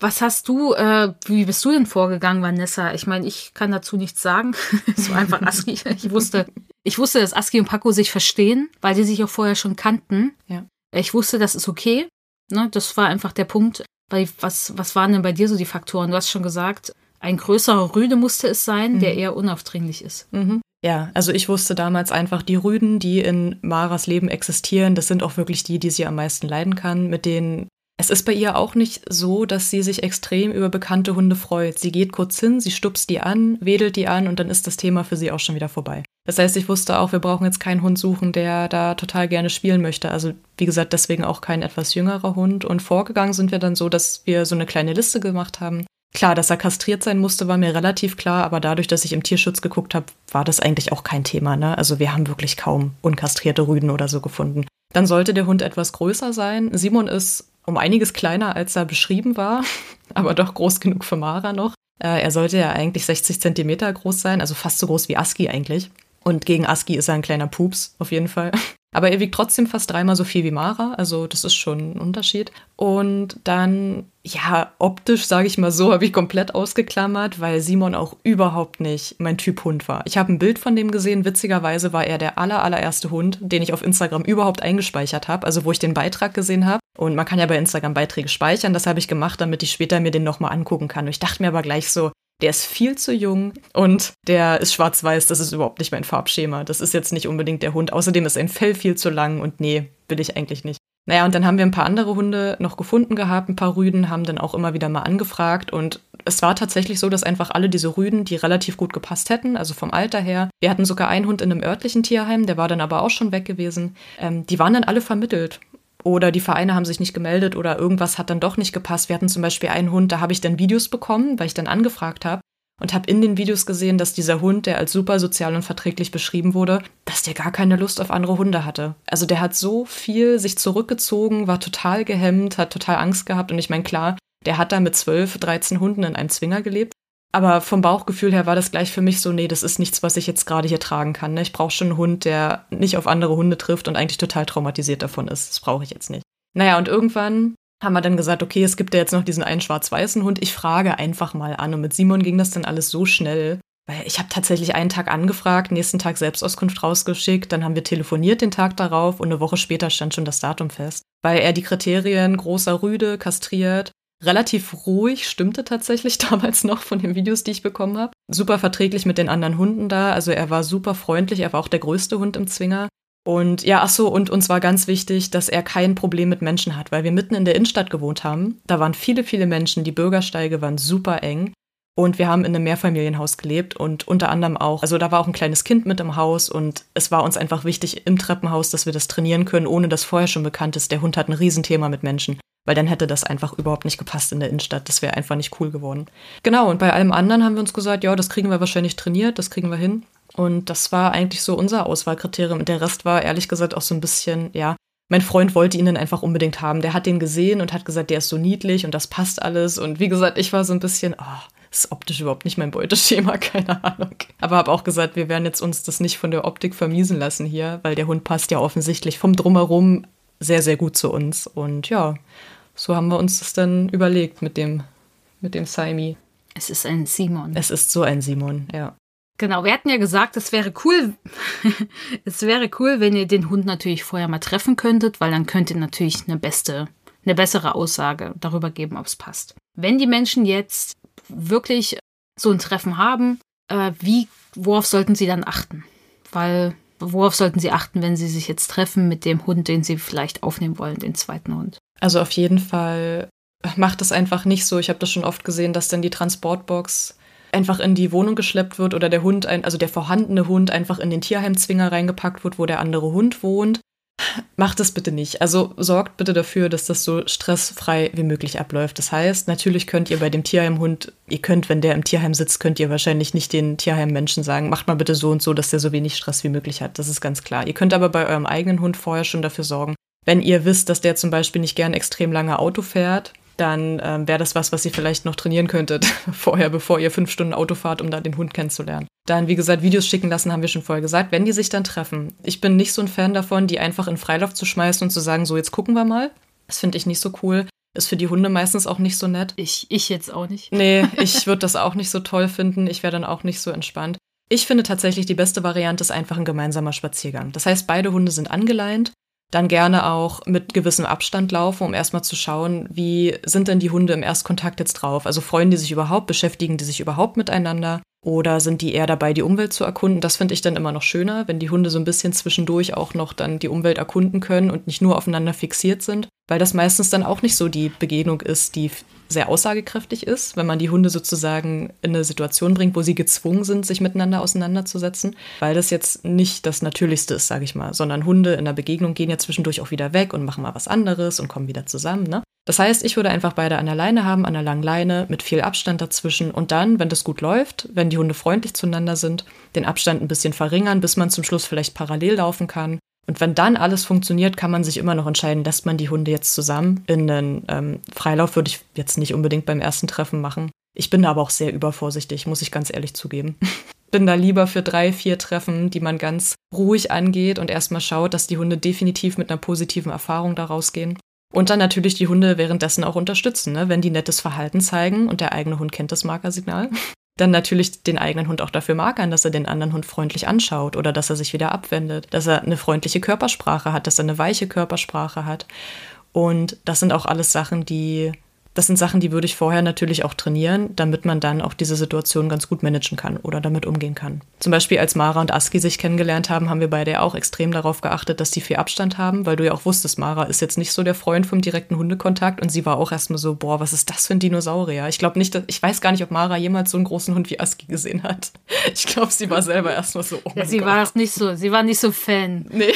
S1: Was hast du, äh, wie bist du denn vorgegangen, Vanessa? Ich meine, ich kann dazu nichts sagen. so einfach Aski. Ich wusste, ich wusste, dass Aski und Paco sich verstehen, weil sie sich auch vorher schon kannten.
S2: Ja.
S1: Ich wusste, das ist okay. Ne, das war einfach der Punkt. Weil was, was waren denn bei dir so die Faktoren? Du hast schon gesagt, ein größerer Rüde musste es sein, mhm. der eher unaufdringlich ist.
S2: Mhm. Ja, also ich wusste damals einfach, die Rüden, die in Maras Leben existieren, das sind auch wirklich die, die sie am meisten leiden kann, mit denen es ist bei ihr auch nicht so, dass sie sich extrem über bekannte Hunde freut. Sie geht kurz hin, sie stupst die an, wedelt die an und dann ist das Thema für sie auch schon wieder vorbei. Das heißt, ich wusste auch, wir brauchen jetzt keinen Hund suchen, der da total gerne spielen möchte. Also wie gesagt, deswegen auch kein etwas jüngerer Hund. Und vorgegangen sind wir dann so, dass wir so eine kleine Liste gemacht haben. Klar, dass er kastriert sein musste, war mir relativ klar, aber dadurch, dass ich im Tierschutz geguckt habe, war das eigentlich auch kein Thema. Ne? Also wir haben wirklich kaum unkastrierte Rüden oder so gefunden. Dann sollte der Hund etwas größer sein. Simon ist um einiges kleiner, als er beschrieben war, aber doch groß genug für Mara noch. Äh, er sollte ja eigentlich 60 Zentimeter groß sein, also fast so groß wie Aski eigentlich. Und gegen Aski ist er ein kleiner Pups, auf jeden Fall. Aber er wiegt trotzdem fast dreimal so viel wie Mara, also das ist schon ein Unterschied. Und dann, ja, optisch, sage ich mal so, habe ich komplett ausgeklammert, weil Simon auch überhaupt nicht mein Typ Hund war. Ich habe ein Bild von dem gesehen, witzigerweise war er der aller, allererste Hund, den ich auf Instagram überhaupt eingespeichert habe, also wo ich den Beitrag gesehen habe. Und man kann ja bei Instagram Beiträge speichern, das habe ich gemacht, damit ich später mir den nochmal angucken kann. Und ich dachte mir aber gleich so, der ist viel zu jung und der ist schwarz-weiß, das ist überhaupt nicht mein Farbschema. Das ist jetzt nicht unbedingt der Hund. Außerdem ist sein Fell viel zu lang und nee, will ich eigentlich nicht. Naja, und dann haben wir ein paar andere Hunde noch gefunden gehabt, ein paar Rüden, haben dann auch immer wieder mal angefragt und es war tatsächlich so, dass einfach alle diese Rüden, die relativ gut gepasst hätten, also vom Alter her, wir hatten sogar einen Hund in einem örtlichen Tierheim, der war dann aber auch schon weg gewesen, ähm, die waren dann alle vermittelt oder die Vereine haben sich nicht gemeldet oder irgendwas hat dann doch nicht gepasst. Wir hatten zum Beispiel einen Hund, da habe ich dann Videos bekommen, weil ich dann angefragt habe und habe in den Videos gesehen, dass dieser Hund, der als super sozial und verträglich beschrieben wurde, dass der gar keine Lust auf andere Hunde hatte. Also der hat so viel sich zurückgezogen, war total gehemmt, hat total Angst gehabt und ich meine, klar, der hat da mit 12, 13 Hunden in einem Zwinger gelebt. Aber vom Bauchgefühl her war das gleich für mich so, nee, das ist nichts, was ich jetzt gerade hier tragen kann. Ne? Ich brauche schon einen Hund, der nicht auf andere Hunde trifft und eigentlich total traumatisiert davon ist. Das brauche ich jetzt nicht. Naja, und irgendwann haben wir dann gesagt, okay, es gibt ja jetzt noch diesen einen schwarz-weißen Hund. Ich frage einfach mal an. Und mit Simon ging das dann alles so schnell. Weil ich habe tatsächlich einen Tag angefragt, nächsten Tag Selbstauskunft rausgeschickt, dann haben wir telefoniert den Tag darauf und eine Woche später stand schon das Datum fest. Weil er die Kriterien großer Rüde, kastriert, relativ ruhig, stimmte tatsächlich damals noch von den Videos, die ich bekommen habe. Super verträglich mit den anderen Hunden da, also er war super freundlich, er war auch der größte Hund im Zwinger. Und ja, ach so, und uns war ganz wichtig, dass er kein Problem mit Menschen hat, weil wir mitten in der Innenstadt gewohnt haben. Da waren viele, viele Menschen, die Bürgersteige waren super eng. Und wir haben in einem Mehrfamilienhaus gelebt und unter anderem auch, also da war auch ein kleines Kind mit im Haus und es war uns einfach wichtig im Treppenhaus, dass wir das trainieren können, ohne dass vorher schon bekannt ist, der Hund hat ein Riesenthema mit Menschen weil dann hätte das einfach überhaupt nicht gepasst in der Innenstadt. Das wäre einfach nicht cool geworden. Genau, und bei allem anderen haben wir uns gesagt, ja, das kriegen wir wahrscheinlich trainiert, das kriegen wir hin. Und das war eigentlich so unser Auswahlkriterium. Und der Rest war ehrlich gesagt auch so ein bisschen, ja, mein Freund wollte ihn dann einfach unbedingt haben. Der hat den gesehen und hat gesagt, der ist so niedlich und das passt alles. Und wie gesagt, ich war so ein bisschen, oh, ist optisch überhaupt nicht mein Beuteschema, keine Ahnung. Aber habe auch gesagt, wir werden jetzt uns das nicht von der Optik vermiesen lassen hier, weil der Hund passt ja offensichtlich vom Drumherum sehr, sehr gut zu uns. Und ja, so haben wir uns das dann überlegt mit dem, mit dem Saimi.
S1: Es ist ein Simon.
S2: Es ist so ein Simon, ja.
S1: Genau, wir hatten ja gesagt, es wäre cool, es wäre cool, wenn ihr den Hund natürlich vorher mal treffen könntet, weil dann könnt ihr natürlich eine beste, eine bessere Aussage darüber geben, ob es passt. Wenn die Menschen jetzt wirklich so ein Treffen haben, äh, wie, worauf sollten sie dann achten? Weil, worauf sollten sie achten, wenn sie sich jetzt treffen mit dem Hund, den sie vielleicht aufnehmen wollen, den zweiten Hund?
S2: Also auf jeden Fall macht es einfach nicht so. Ich habe das schon oft gesehen, dass dann die Transportbox einfach in die Wohnung geschleppt wird oder der Hund, ein, also der vorhandene Hund einfach in den Tierheimzwinger reingepackt wird, wo der andere Hund wohnt. Macht es bitte nicht. Also sorgt bitte dafür, dass das so stressfrei wie möglich abläuft. Das heißt, natürlich könnt ihr bei dem Tierheimhund, ihr könnt, wenn der im Tierheim sitzt, könnt ihr wahrscheinlich nicht den Tierheimmenschen sagen, macht mal bitte so und so, dass der so wenig Stress wie möglich hat. Das ist ganz klar. Ihr könnt aber bei eurem eigenen Hund vorher schon dafür sorgen, wenn ihr wisst, dass der zum Beispiel nicht gern extrem lange Auto fährt, dann ähm, wäre das was, was ihr vielleicht noch trainieren könntet vorher, bevor ihr fünf Stunden Auto fahrt, um da den Hund kennenzulernen. Dann, wie gesagt, Videos schicken lassen, haben wir schon vorher gesagt, wenn die sich dann treffen. Ich bin nicht so ein Fan davon, die einfach in Freilauf zu schmeißen und zu sagen, so, jetzt gucken wir mal. Das finde ich nicht so cool. Ist für die Hunde meistens auch nicht so nett.
S1: Ich, ich jetzt auch nicht.
S2: Nee, ich würde das auch nicht so toll finden. Ich wäre dann auch nicht so entspannt. Ich finde tatsächlich, die beste Variante ist einfach ein gemeinsamer Spaziergang. Das heißt, beide Hunde sind angeleint dann gerne auch mit gewissem Abstand laufen, um erstmal zu schauen, wie sind denn die Hunde im Erstkontakt jetzt drauf? Also freuen die sich überhaupt, beschäftigen die sich überhaupt miteinander? Oder sind die eher dabei, die Umwelt zu erkunden? Das finde ich dann immer noch schöner, wenn die Hunde so ein bisschen zwischendurch auch noch dann die Umwelt erkunden können und nicht nur aufeinander fixiert sind, weil das meistens dann auch nicht so die Begegnung ist, die sehr aussagekräftig ist, wenn man die Hunde sozusagen in eine Situation bringt, wo sie gezwungen sind, sich miteinander auseinanderzusetzen, weil das jetzt nicht das Natürlichste ist, sage ich mal, sondern Hunde in der Begegnung gehen ja zwischendurch auch wieder weg und machen mal was anderes und kommen wieder zusammen. Ne? Das heißt, ich würde einfach beide an der Leine haben, an der langen Leine, mit viel Abstand dazwischen und dann, wenn das gut läuft, wenn die Hunde freundlich zueinander sind, den Abstand ein bisschen verringern, bis man zum Schluss vielleicht parallel laufen kann und wenn dann alles funktioniert, kann man sich immer noch entscheiden, lässt man die Hunde jetzt zusammen. In einen ähm, Freilauf würde ich jetzt nicht unbedingt beim ersten Treffen machen. Ich bin da aber auch sehr übervorsichtig, muss ich ganz ehrlich zugeben. bin da lieber für drei, vier Treffen, die man ganz ruhig angeht und erstmal schaut, dass die Hunde definitiv mit einer positiven Erfahrung da rausgehen. Und dann natürlich die Hunde währenddessen auch unterstützen, ne? wenn die nettes Verhalten zeigen und der eigene Hund kennt das Markersignal, dann natürlich den eigenen Hund auch dafür markern, dass er den anderen Hund freundlich anschaut oder dass er sich wieder abwendet, dass er eine freundliche Körpersprache hat, dass er eine weiche Körpersprache hat. Und das sind auch alles Sachen, die das sind Sachen, die würde ich vorher natürlich auch trainieren, damit man dann auch diese Situation ganz gut managen kann oder damit umgehen kann. Zum Beispiel, als Mara und Aski sich kennengelernt haben, haben wir beide auch extrem darauf geachtet, dass die viel Abstand haben, weil du ja auch wusstest, Mara ist jetzt nicht so der Freund vom direkten Hundekontakt und sie war auch erstmal so, boah, was ist das für ein Dinosaurier? Ich glaube nicht, dass, ich weiß gar nicht, ob Mara jemals so einen großen Hund wie Aski gesehen hat. Ich glaube, sie war selber erstmal so,
S1: oh ja, sie Gott. war nicht so, sie war nicht so Fan.
S2: Nee.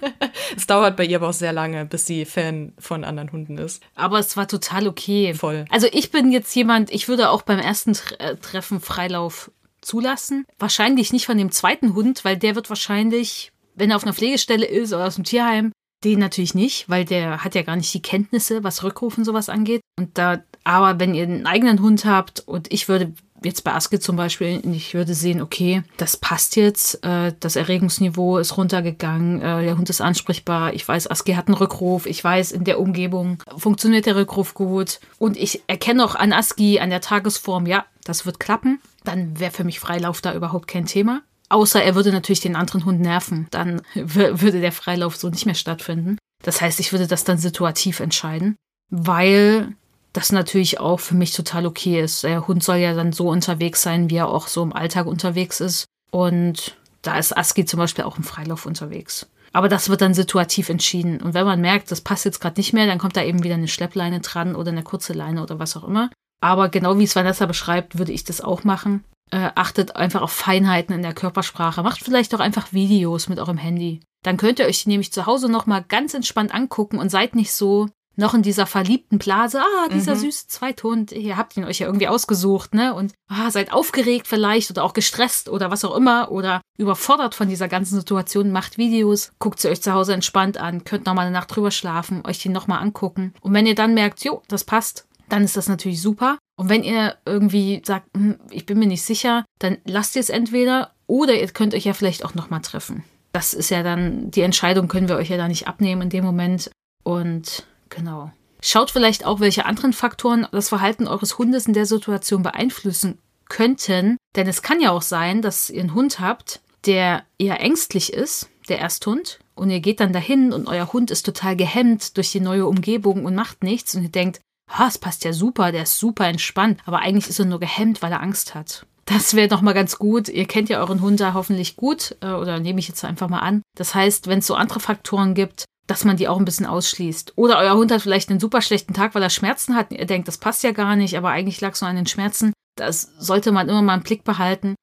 S2: es dauert bei ihr aber auch sehr lange, bis sie Fan von anderen Hunden ist.
S1: Aber es war total okay.
S2: Voll.
S1: Also ich bin jetzt jemand, ich würde auch beim ersten äh, Treffen Freilauf zulassen. Wahrscheinlich nicht von dem zweiten Hund, weil der wird wahrscheinlich, wenn er auf einer Pflegestelle ist oder aus dem Tierheim, den natürlich nicht, weil der hat ja gar nicht die Kenntnisse, was Rückrufen sowas angeht. Und da, aber wenn ihr einen eigenen Hund habt und ich würde jetzt bei Aske zum Beispiel, ich würde sehen, okay, das passt jetzt, äh, das Erregungsniveau ist runtergegangen, äh, der Hund ist ansprechbar, ich weiß, Aske hat einen Rückruf, ich weiß, in der Umgebung funktioniert der Rückruf gut und ich erkenne auch an Aski, an der Tagesform, ja, das wird klappen, dann wäre für mich Freilauf da überhaupt kein Thema. Außer er würde natürlich den anderen Hund nerven, dann würde der Freilauf so nicht mehr stattfinden. Das heißt, ich würde das dann situativ entscheiden, weil das natürlich auch für mich total okay ist. Der Hund soll ja dann so unterwegs sein, wie er auch so im Alltag unterwegs ist. Und da ist Aski zum Beispiel auch im Freilauf unterwegs. Aber das wird dann situativ entschieden. Und wenn man merkt, das passt jetzt gerade nicht mehr, dann kommt da eben wieder eine Schleppleine dran oder eine kurze Leine oder was auch immer. Aber genau wie es Vanessa beschreibt, würde ich das auch machen. Äh, achtet einfach auf Feinheiten in der Körpersprache. Macht vielleicht auch einfach Videos mit eurem Handy. Dann könnt ihr euch nämlich zu Hause nochmal ganz entspannt angucken und seid nicht so, noch in dieser verliebten Blase, ah, dieser mhm. süße Zweithund, ihr habt ihn euch ja irgendwie ausgesucht, ne? Und ah, seid aufgeregt vielleicht oder auch gestresst oder was auch immer oder überfordert von dieser ganzen Situation, macht Videos, guckt sie euch zu Hause entspannt an, könnt nochmal eine Nacht drüber schlafen, euch den nochmal angucken. Und wenn ihr dann merkt, jo, das passt, dann ist das natürlich super. Und wenn ihr irgendwie sagt, hm, ich bin mir nicht sicher, dann lasst ihr es entweder oder ihr könnt euch ja vielleicht auch nochmal treffen. Das ist ja dann, die Entscheidung können wir euch ja da nicht abnehmen in dem Moment. Und genau. Schaut vielleicht auch, welche anderen Faktoren das Verhalten eures Hundes in der Situation beeinflussen könnten. Denn es kann ja auch sein, dass ihr einen Hund habt, der eher ängstlich ist, der Ersthund, und ihr geht dann dahin und euer Hund ist total gehemmt durch die neue Umgebung und macht nichts und ihr denkt, ah, es passt ja super, der ist super entspannt, aber eigentlich ist er nur gehemmt, weil er Angst hat. Das wäre doch mal ganz gut. Ihr kennt ja euren Hund da hoffentlich gut, äh, oder nehme ich jetzt einfach mal an. Das heißt, wenn es so andere Faktoren gibt, dass man die auch ein bisschen ausschließt. Oder euer Hund hat vielleicht einen super schlechten Tag, weil er Schmerzen hat. Ihr denkt, das passt ja gar nicht, aber eigentlich lag es nur an den Schmerzen. Das sollte man immer mal im Blick behalten.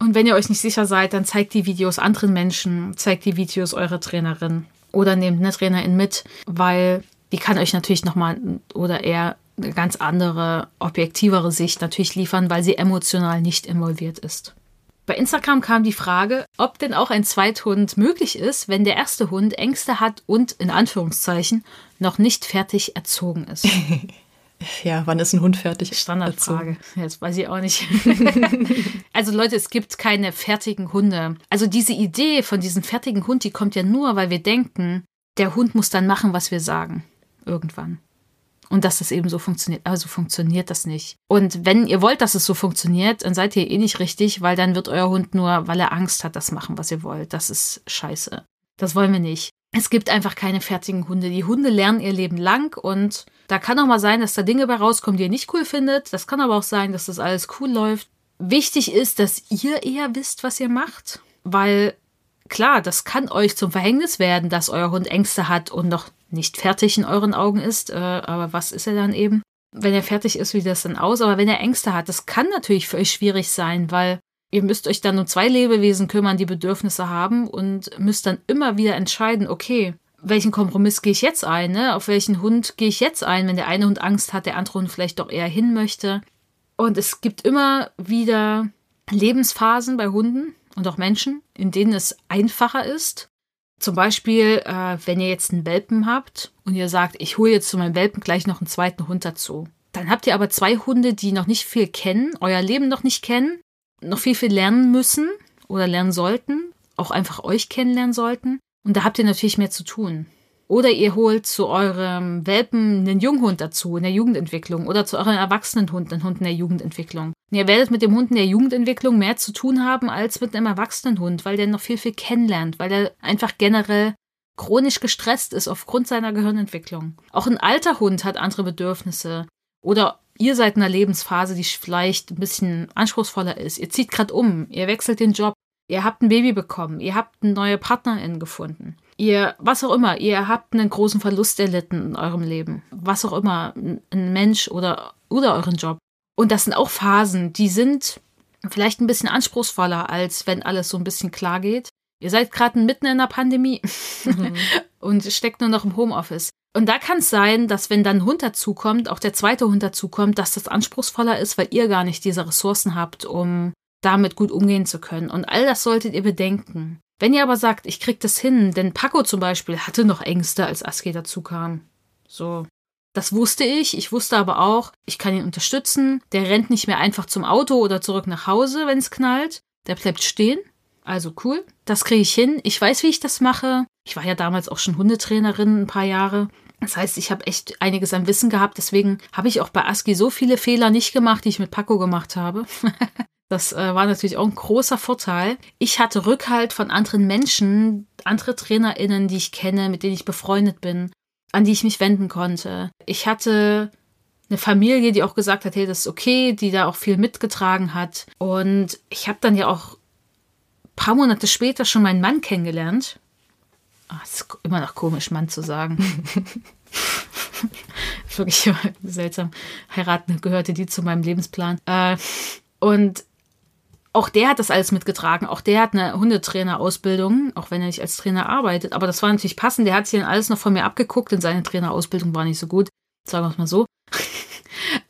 S1: Und wenn ihr euch nicht sicher seid, dann zeigt die Videos anderen Menschen, zeigt die Videos eurer Trainerin oder nehmt eine Trainerin mit, weil die kann euch natürlich nochmal oder eher eine ganz andere, objektivere Sicht natürlich liefern, weil sie emotional nicht involviert ist. Bei Instagram kam die Frage, ob denn auch ein Zweithund möglich ist, wenn der erste Hund Ängste hat und in Anführungszeichen noch nicht fertig erzogen ist.
S2: Ja, wann ist ein Hund fertig?
S1: Standardfrage. Ja, das weiß ich auch nicht. also Leute, es gibt keine fertigen Hunde. Also diese Idee von diesem fertigen Hund, die kommt ja nur, weil wir denken, der Hund muss dann machen, was wir sagen. Irgendwann. Und dass das eben so funktioniert. Also funktioniert das nicht. Und wenn ihr wollt, dass es so funktioniert, dann seid ihr eh nicht richtig, weil dann wird euer Hund nur, weil er Angst hat, das machen, was ihr wollt. Das ist scheiße. Das wollen wir nicht. Es gibt einfach keine fertigen Hunde. Die Hunde lernen ihr Leben lang und da kann auch mal sein, dass da Dinge bei rauskommen, die ihr nicht cool findet. Das kann aber auch sein, dass das alles cool läuft. Wichtig ist, dass ihr eher wisst, was ihr macht, weil klar, das kann euch zum Verhängnis werden, dass euer Hund Ängste hat und noch nicht fertig in euren Augen ist. Äh, aber was ist er dann eben? Wenn er fertig ist, wie das dann aus? Aber wenn er Ängste hat, das kann natürlich für euch schwierig sein, weil Ihr müsst euch dann um zwei Lebewesen kümmern, die Bedürfnisse haben und müsst dann immer wieder entscheiden, okay, welchen Kompromiss gehe ich jetzt ein? Ne? Auf welchen Hund gehe ich jetzt ein, wenn der eine Hund Angst hat, der andere Hund vielleicht doch eher hin möchte? Und es gibt immer wieder Lebensphasen bei Hunden und auch Menschen, in denen es einfacher ist. Zum Beispiel, äh, wenn ihr jetzt einen Welpen habt und ihr sagt, ich hole jetzt zu meinem Welpen gleich noch einen zweiten Hund dazu. Dann habt ihr aber zwei Hunde, die noch nicht viel kennen, euer Leben noch nicht kennen noch viel, viel lernen müssen oder lernen sollten, auch einfach euch kennenlernen sollten. Und da habt ihr natürlich mehr zu tun. Oder ihr holt zu eurem Welpen einen Junghund dazu in der Jugendentwicklung oder zu eurem Erwachsenenhund einen Hund in der Jugendentwicklung. Und ihr werdet mit dem Hund in der Jugendentwicklung mehr zu tun haben als mit einem Erwachsenenhund, weil der noch viel, viel kennenlernt, weil der einfach generell chronisch gestresst ist aufgrund seiner Gehirnentwicklung. Auch ein alter Hund hat andere Bedürfnisse. Oder ihr seid in einer Lebensphase, die vielleicht ein bisschen anspruchsvoller ist. Ihr zieht gerade um, ihr wechselt den Job, ihr habt ein Baby bekommen, ihr habt eine neue Partnerin gefunden. Ihr, was auch immer, ihr habt einen großen Verlust erlitten in eurem Leben. Was auch immer, ein Mensch oder, oder euren Job. Und das sind auch Phasen, die sind vielleicht ein bisschen anspruchsvoller, als wenn alles so ein bisschen klar geht. Ihr seid gerade mitten in der Pandemie mhm. und steckt nur noch im Homeoffice. Und da kann es sein, dass wenn dann ein Hund dazukommt, auch der zweite Hund dazukommt, dass das anspruchsvoller ist, weil ihr gar nicht diese Ressourcen habt, um damit gut umgehen zu können. Und all das solltet ihr bedenken. Wenn ihr aber sagt, ich krieg das hin, denn Paco zum Beispiel hatte noch Ängste, als Aski dazukam. So. Das wusste ich. Ich wusste aber auch, ich kann ihn unterstützen. Der rennt nicht mehr einfach zum Auto oder zurück nach Hause, wenn es knallt. Der bleibt stehen. Also cool. Das kriege ich hin. Ich weiß, wie ich das mache. Ich war ja damals auch schon Hundetrainerin ein paar Jahre. Das heißt, ich habe echt einiges an Wissen gehabt. Deswegen habe ich auch bei ASCII so viele Fehler nicht gemacht, die ich mit Paco gemacht habe. das äh, war natürlich auch ein großer Vorteil. Ich hatte Rückhalt von anderen Menschen, andere TrainerInnen, die ich kenne, mit denen ich befreundet bin, an die ich mich wenden konnte. Ich hatte eine Familie, die auch gesagt hat, hey, das ist okay, die da auch viel mitgetragen hat. Und ich habe dann ja auch ein paar Monate später schon meinen Mann kennengelernt. Ach, ist immer noch komisch, Mann zu sagen. Wirklich seltsam. Heiraten gehörte die zu meinem Lebensplan. Äh, und auch der hat das alles mitgetragen. Auch der hat eine Hundetrainerausbildung, auch wenn er nicht als Trainer arbeitet. Aber das war natürlich passend. Der hat sich dann alles noch von mir abgeguckt, denn seine Trainerausbildung war nicht so gut. Sagen wir es mal so.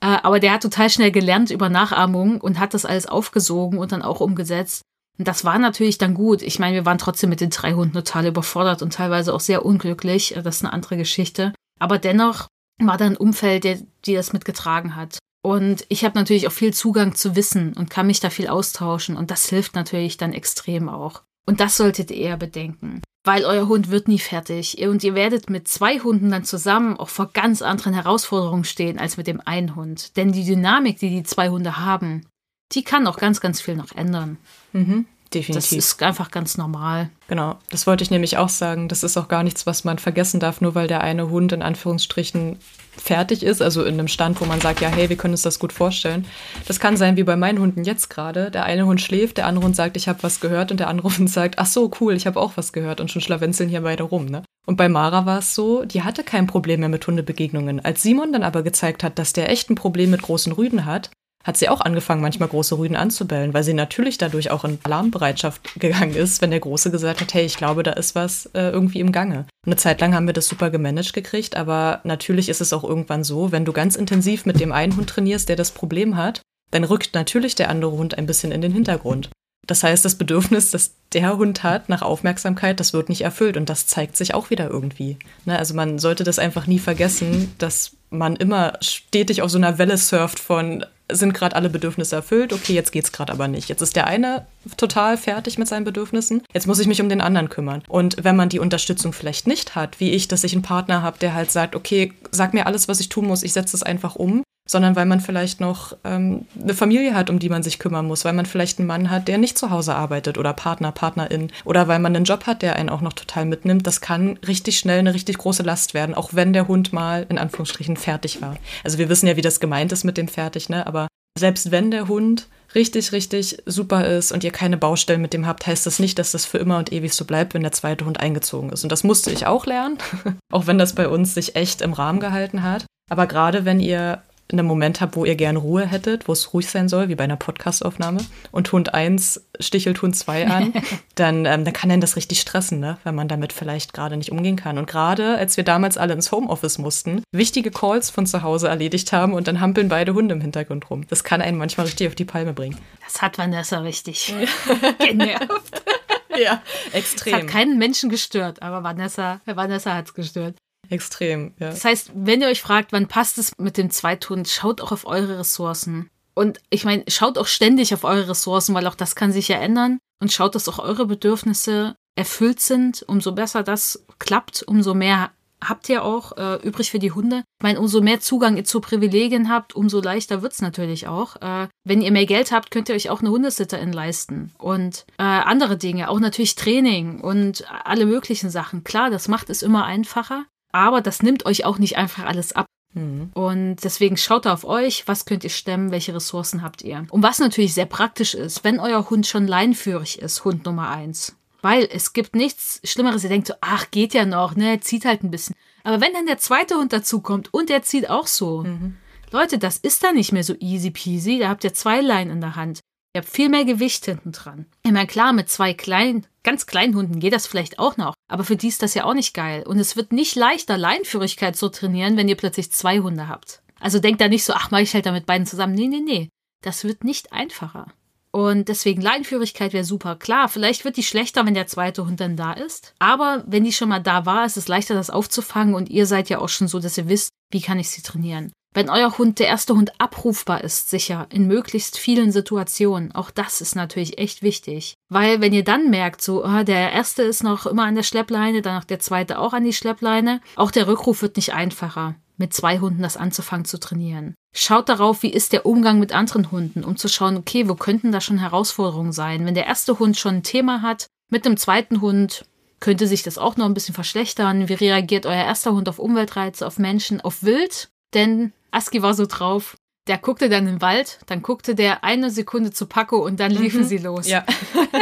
S1: Äh, aber der hat total schnell gelernt über Nachahmung und hat das alles aufgesogen und dann auch umgesetzt. Und das war natürlich dann gut. Ich meine, wir waren trotzdem mit den drei Hunden total überfordert und teilweise auch sehr unglücklich. Das ist eine andere Geschichte. Aber dennoch war da ein Umfeld, der, die das mitgetragen hat. Und ich habe natürlich auch viel Zugang zu Wissen und kann mich da viel austauschen. Und das hilft natürlich dann extrem auch. Und das solltet ihr eher bedenken. Weil euer Hund wird nie fertig. Und ihr werdet mit zwei Hunden dann zusammen auch vor ganz anderen Herausforderungen stehen als mit dem einen Hund. Denn die Dynamik, die die zwei Hunde haben, die kann auch ganz, ganz viel noch ändern.
S2: Mhm. Definitiv.
S1: Das ist einfach ganz normal.
S2: Genau, das wollte ich nämlich auch sagen. Das ist auch gar nichts, was man vergessen darf, nur weil der eine Hund in Anführungsstrichen fertig ist, also in einem Stand, wo man sagt, ja, hey, wir können uns das gut vorstellen. Das kann sein wie bei meinen Hunden jetzt gerade. Der eine Hund schläft, der andere Hund sagt, ich habe was gehört und der andere Hund sagt, ach so, cool, ich habe auch was gehört und schon schlawenzeln hier beide rum. Ne? Und bei Mara war es so, die hatte kein Problem mehr mit Hundebegegnungen. Als Simon dann aber gezeigt hat, dass der echt ein Problem mit großen Rüden hat, hat sie auch angefangen, manchmal große Rüden anzubellen, weil sie natürlich dadurch auch in Alarmbereitschaft gegangen ist, wenn der Große gesagt hat, hey, ich glaube, da ist was äh, irgendwie im Gange. Eine Zeit lang haben wir das super gemanagt gekriegt, aber natürlich ist es auch irgendwann so, wenn du ganz intensiv mit dem einen Hund trainierst, der das Problem hat, dann rückt natürlich der andere Hund ein bisschen in den Hintergrund. Das heißt, das Bedürfnis, das der Hund hat nach Aufmerksamkeit, das wird nicht erfüllt und das zeigt sich auch wieder irgendwie. Ne? Also man sollte das einfach nie vergessen, dass man immer stetig auf so einer Welle surft von sind gerade alle Bedürfnisse erfüllt, okay, jetzt geht's gerade aber nicht. Jetzt ist der eine total fertig mit seinen Bedürfnissen, jetzt muss ich mich um den anderen kümmern. Und wenn man die Unterstützung vielleicht nicht hat, wie ich, dass ich einen Partner habe, der halt sagt, okay, sag mir alles, was ich tun muss, ich setze es einfach um, sondern weil man vielleicht noch ähm, eine Familie hat, um die man sich kümmern muss, weil man vielleicht einen Mann hat, der nicht zu Hause arbeitet oder Partner, Partnerin oder weil man einen Job hat, der einen auch noch total mitnimmt, das kann richtig schnell eine richtig große Last werden, auch wenn der Hund mal in Anführungsstrichen fertig war. Also wir wissen ja, wie das gemeint ist mit dem fertig, ne? Aber selbst wenn der Hund richtig, richtig super ist und ihr keine Baustellen mit dem habt, heißt das nicht, dass das für immer und ewig so bleibt, wenn der zweite Hund eingezogen ist. Und das musste ich auch lernen, auch wenn das bei uns sich echt im Rahmen gehalten hat. Aber gerade wenn ihr einen Moment habt, wo ihr gern Ruhe hättet, wo es ruhig sein soll, wie bei einer Podcastaufnahme, und Hund 1 stichelt Hund 2 an, dann, ähm, dann kann einen das richtig stressen, ne? wenn man damit vielleicht gerade nicht umgehen kann. Und gerade als wir damals alle ins Homeoffice mussten, wichtige Calls von zu Hause erledigt haben und dann hampeln beide Hunde im Hintergrund rum. Das kann einen manchmal richtig auf die Palme bringen.
S1: Das hat Vanessa richtig genervt.
S2: ja, extrem.
S1: Das hat keinen Menschen gestört, aber Vanessa, Vanessa hat es gestört.
S2: Extrem, ja.
S1: Das heißt, wenn ihr euch fragt, wann passt es mit dem Zweithund, schaut auch auf eure Ressourcen. Und ich meine, schaut auch ständig auf eure Ressourcen, weil auch das kann sich ja ändern. Und schaut, dass auch eure Bedürfnisse erfüllt sind. Umso besser das klappt, umso mehr habt ihr auch äh, übrig für die Hunde. Ich meine, umso mehr Zugang ihr zu Privilegien habt, umso leichter wird's natürlich auch. Äh, wenn ihr mehr Geld habt, könnt ihr euch auch eine Hundesitterin leisten. Und äh, andere Dinge, auch natürlich Training und alle möglichen Sachen. Klar, das macht es immer einfacher. Aber das nimmt euch auch nicht einfach alles ab. Mhm. Und deswegen schaut auf euch, was könnt ihr stemmen, welche Ressourcen habt ihr. Und was natürlich sehr praktisch ist, wenn euer Hund schon leinführig ist, Hund Nummer eins. Weil es gibt nichts Schlimmeres. Ihr denkt so, ach, geht ja noch, ne, zieht halt ein bisschen. Aber wenn dann der zweite Hund dazukommt und der zieht auch so. Mhm. Leute, das ist dann nicht mehr so easy peasy. Da habt ihr zwei Leinen in der Hand. Ihr habt viel mehr Gewicht hinten dran. Ich meine, klar, mit zwei kleinen, ganz kleinen Hunden geht das vielleicht auch noch. Aber für die ist das ja auch nicht geil. Und es wird nicht leichter, Leinführigkeit zu trainieren, wenn ihr plötzlich zwei Hunde habt. Also denkt da nicht so, ach, mach ich halt da mit beiden zusammen. Nee, nee, nee. Das wird nicht einfacher. Und deswegen Leinführigkeit wäre super. Klar, vielleicht wird die schlechter, wenn der zweite Hund dann da ist. Aber wenn die schon mal da war, ist es leichter, das aufzufangen. Und ihr seid ja auch schon so, dass ihr wisst, wie kann ich sie trainieren. Wenn euer Hund der erste Hund abrufbar ist, sicher, in möglichst vielen Situationen, auch das ist natürlich echt wichtig. Weil wenn ihr dann merkt, so, oh, der erste ist noch immer an der Schleppleine, dann noch der zweite auch an die Schleppleine, auch der Rückruf wird nicht einfacher, mit zwei Hunden das anzufangen zu trainieren. Schaut darauf, wie ist der Umgang mit anderen Hunden, um zu schauen, okay, wo könnten da schon Herausforderungen sein? Wenn der erste Hund schon ein Thema hat, mit dem zweiten Hund könnte sich das auch noch ein bisschen verschlechtern. Wie reagiert euer erster Hund auf Umweltreize, auf Menschen, auf Wild? Denn Aski war so drauf. Der guckte dann im Wald, dann guckte der eine Sekunde zu Paco und dann liefen mhm. sie los.
S2: Ja.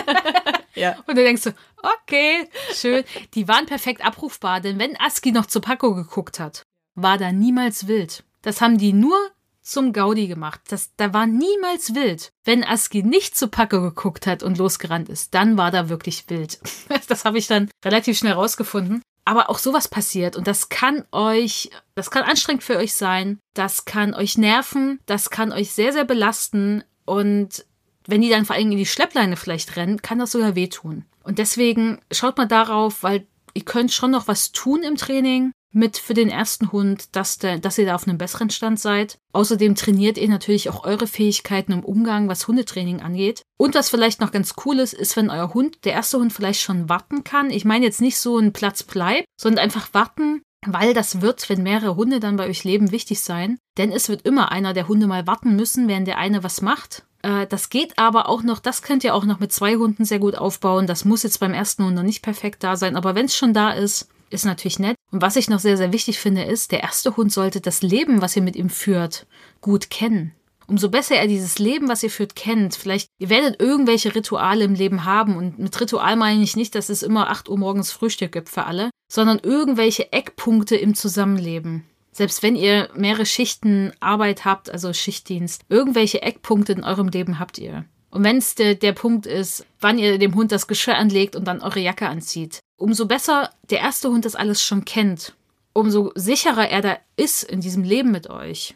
S1: ja. Und du denkst so, okay, schön. Die waren perfekt abrufbar, denn wenn Aski noch zu Paco geguckt hat, war da niemals wild. Das haben die nur zum Gaudi gemacht. Das, da war niemals wild. Wenn Aski nicht zu Paco geguckt hat und losgerannt ist, dann war da wirklich wild. Das habe ich dann relativ schnell rausgefunden aber auch sowas passiert und das kann euch, das kann anstrengend für euch sein, das kann euch nerven, das kann euch sehr, sehr belasten und wenn die dann vor allem in die Schleppleine vielleicht rennen, kann das sogar wehtun. Und deswegen schaut mal darauf, weil ihr könnt schon noch was tun im Training, mit für den ersten Hund, dass, der, dass ihr da auf einem besseren Stand seid. Außerdem trainiert ihr natürlich auch eure Fähigkeiten im Umgang, was Hundetraining angeht. Und was vielleicht noch ganz cool ist, ist, wenn euer Hund, der erste Hund vielleicht schon warten kann. Ich meine jetzt nicht so ein Platz bleibt, sondern einfach warten, weil das wird, wenn mehrere Hunde dann bei euch leben, wichtig sein. Denn es wird immer einer der Hunde mal warten müssen, während der eine was macht. Äh, das geht aber auch noch, das könnt ihr auch noch mit zwei Hunden sehr gut aufbauen. Das muss jetzt beim ersten Hund noch nicht perfekt da sein, aber wenn es schon da ist, ist natürlich nett. Und was ich noch sehr, sehr wichtig finde, ist, der erste Hund sollte das Leben, was ihr mit ihm führt, gut kennen. Umso besser er dieses Leben, was ihr führt, kennt. Vielleicht, ihr werdet irgendwelche Rituale im Leben haben. Und mit Ritual meine ich nicht, dass es immer 8 Uhr morgens Frühstück gibt für alle, sondern irgendwelche Eckpunkte im Zusammenleben. Selbst wenn ihr mehrere Schichten Arbeit habt, also Schichtdienst, irgendwelche Eckpunkte in eurem Leben habt ihr. Und wenn es der, der Punkt ist, wann ihr dem Hund das Geschirr anlegt und dann eure Jacke anzieht, umso besser der erste Hund das alles schon kennt, umso sicherer er da ist in diesem Leben mit euch,